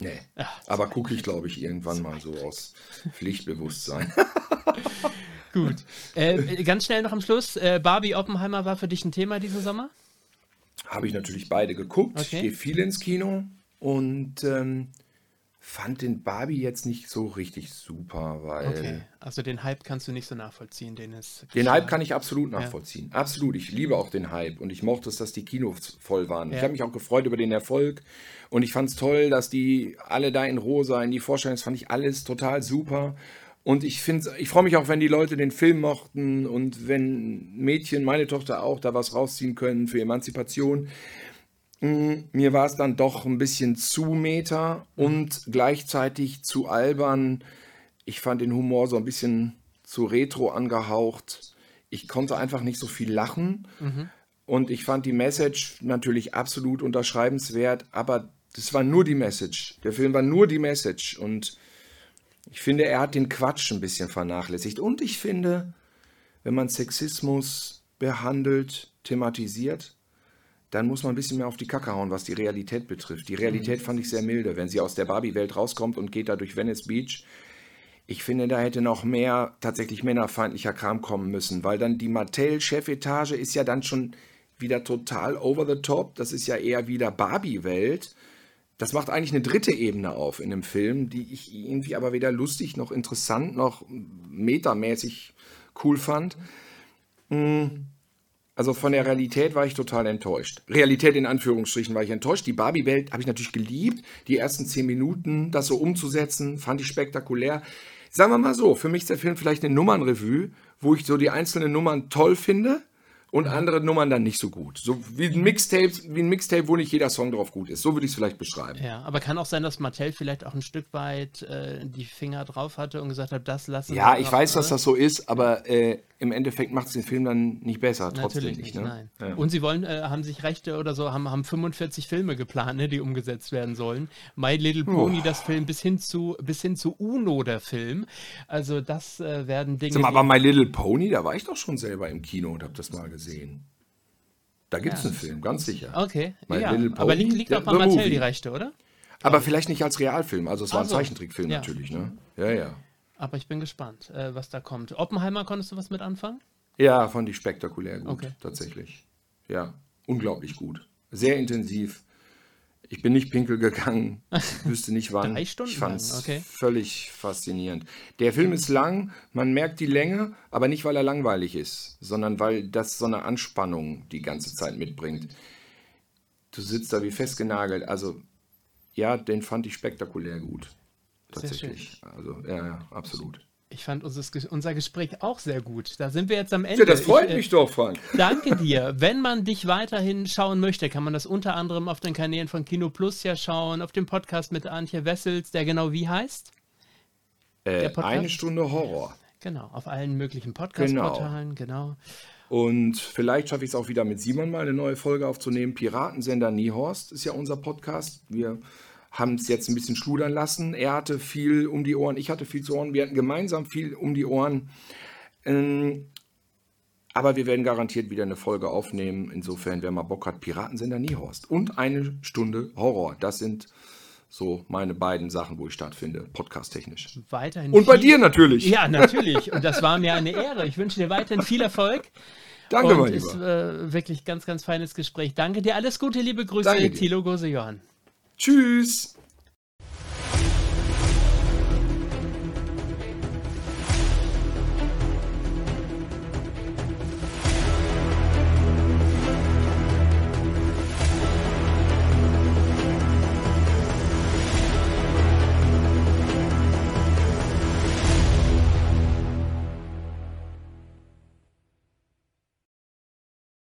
Nee. Ja, Aber gucke ich, glaube ich, irgendwann mal so aus Pflichtbewusstsein. [laughs] Gut. Äh, ganz schnell noch am Schluss. Äh, Barbie Oppenheimer war für dich ein Thema diesen Sommer? Habe ich natürlich beide geguckt. Okay. Ich gehe viel ins Kino und ähm, fand den Barbie jetzt nicht so richtig super, weil. Okay, also den Hype kannst du nicht so nachvollziehen, den es. Den Hype kann ich absolut nachvollziehen. Ja. Absolut. Ich liebe auch den Hype und ich mochte es, dass die Kinos voll waren. Ja. Ich habe mich auch gefreut über den Erfolg und ich fand es toll, dass die alle da in rosa in die Vorstellung, das fand ich alles total super. Und ich finde, ich freue mich auch, wenn die Leute den Film mochten und wenn Mädchen, meine Tochter auch, da was rausziehen können für Emanzipation. Mm, mir war es dann doch ein bisschen zu meta und gleichzeitig zu albern. Ich fand den Humor so ein bisschen zu retro angehaucht. Ich konnte einfach nicht so viel lachen. Mhm. Und ich fand die Message natürlich absolut unterschreibenswert, aber das war nur die Message. Der Film war nur die Message. Und ich finde, er hat den Quatsch ein bisschen vernachlässigt. Und ich finde, wenn man Sexismus behandelt, thematisiert, dann muss man ein bisschen mehr auf die Kacke hauen, was die Realität betrifft. Die Realität fand ich sehr milde, wenn sie aus der Barbie-Welt rauskommt und geht da durch Venice Beach. Ich finde, da hätte noch mehr tatsächlich männerfeindlicher Kram kommen müssen, weil dann die Mattel-Chefetage ist ja dann schon wieder total over the top. Das ist ja eher wieder Barbie-Welt. Das macht eigentlich eine dritte Ebene auf in dem Film, die ich irgendwie aber weder lustig noch interessant noch metamäßig cool fand. Hm. Also von der Realität war ich total enttäuscht. Realität in Anführungsstrichen war ich enttäuscht. Die Barbie-Welt habe ich natürlich geliebt. Die ersten zehn Minuten, das so umzusetzen, fand ich spektakulär. Sagen wir mal so, für mich ist der Film vielleicht eine Nummernrevue, wo ich so die einzelnen Nummern toll finde und andere Nummern dann nicht so gut. So wie ein Mixtape, wie ein Mixtape, wo nicht jeder Song drauf gut ist. So würde ich es vielleicht beschreiben. Ja, aber kann auch sein, dass Mattel vielleicht auch ein Stück weit äh, die Finger drauf hatte und gesagt hat, das lassen Ja, ich weiß, dass das so ist, aber äh, im Endeffekt macht es den Film dann nicht besser, trotzdem Natürlich nicht. nicht ne? ja. Und sie wollen, äh, haben sich Rechte oder so, haben, haben 45 Filme geplant, ne, die umgesetzt werden sollen. My Little Pony, oh. das Film, bis hin zu bis hin zu Uno, der Film. Also das äh, werden Dinge. Mal, aber My Little Pony, da war ich doch schon selber im Kino und habe das mal gesehen. Da gibt es ja. einen Film, ganz sicher. Okay, My ja. Aber liegt, liegt auch bei Mattel die Rechte, oder? Aber vielleicht nicht als Realfilm, also es war ein so. Zeichentrickfilm ja. natürlich, ne? Ja, ja. Aber ich bin gespannt, äh, was da kommt. Oppenheimer, konntest du was mit anfangen? Ja, fand ich spektakulär gut, okay. tatsächlich. Ja, unglaublich gut. Sehr intensiv. Ich bin nicht pinkel gegangen, [laughs] wüsste nicht wann. Drei Stunden ich fand es okay. völlig faszinierend. Der Film ist lang, man merkt die Länge, aber nicht, weil er langweilig ist, sondern weil das so eine Anspannung die ganze Zeit mitbringt. Du sitzt da wie festgenagelt. Also, ja, den fand ich spektakulär gut. Tatsächlich. Also, ja, ja, absolut. Ich fand unser, Gespräch auch sehr gut. Da sind wir jetzt am Ende. Ja, das freut ich, äh, mich doch, Frank. [laughs] Danke dir. Wenn man dich weiterhin schauen möchte, kann man das unter anderem auf den Kanälen von Kino Plus ja schauen, auf dem Podcast mit Antje Wessels, der genau wie heißt? Äh, eine Stunde Horror. Genau, auf allen möglichen Podcast-Portalen, genau. genau. Und vielleicht schaffe ich es auch wieder mit Simon mal eine neue Folge aufzunehmen. Piratensender Niehorst ist ja unser Podcast. Wir haben es jetzt ein bisschen schludern lassen. Er hatte viel um die Ohren, ich hatte viel zu Ohren. Wir hatten gemeinsam viel um die Ohren. Ähm, aber wir werden garantiert wieder eine Folge aufnehmen. Insofern, wer mal Bock hat, Piratensender Niehorst und eine Stunde Horror. Das sind so meine beiden Sachen, wo ich stattfinde, podcast-technisch. Weiterhin. Und bei dir natürlich. Ja, natürlich. Und das war mir eine Ehre. Ich wünsche dir weiterhin viel Erfolg. Danke, und mein Lieber. ist äh, wirklich ganz, ganz feines Gespräch. Danke dir. Alles Gute, liebe Grüße, Thilo Gose-Johann. Tschüss.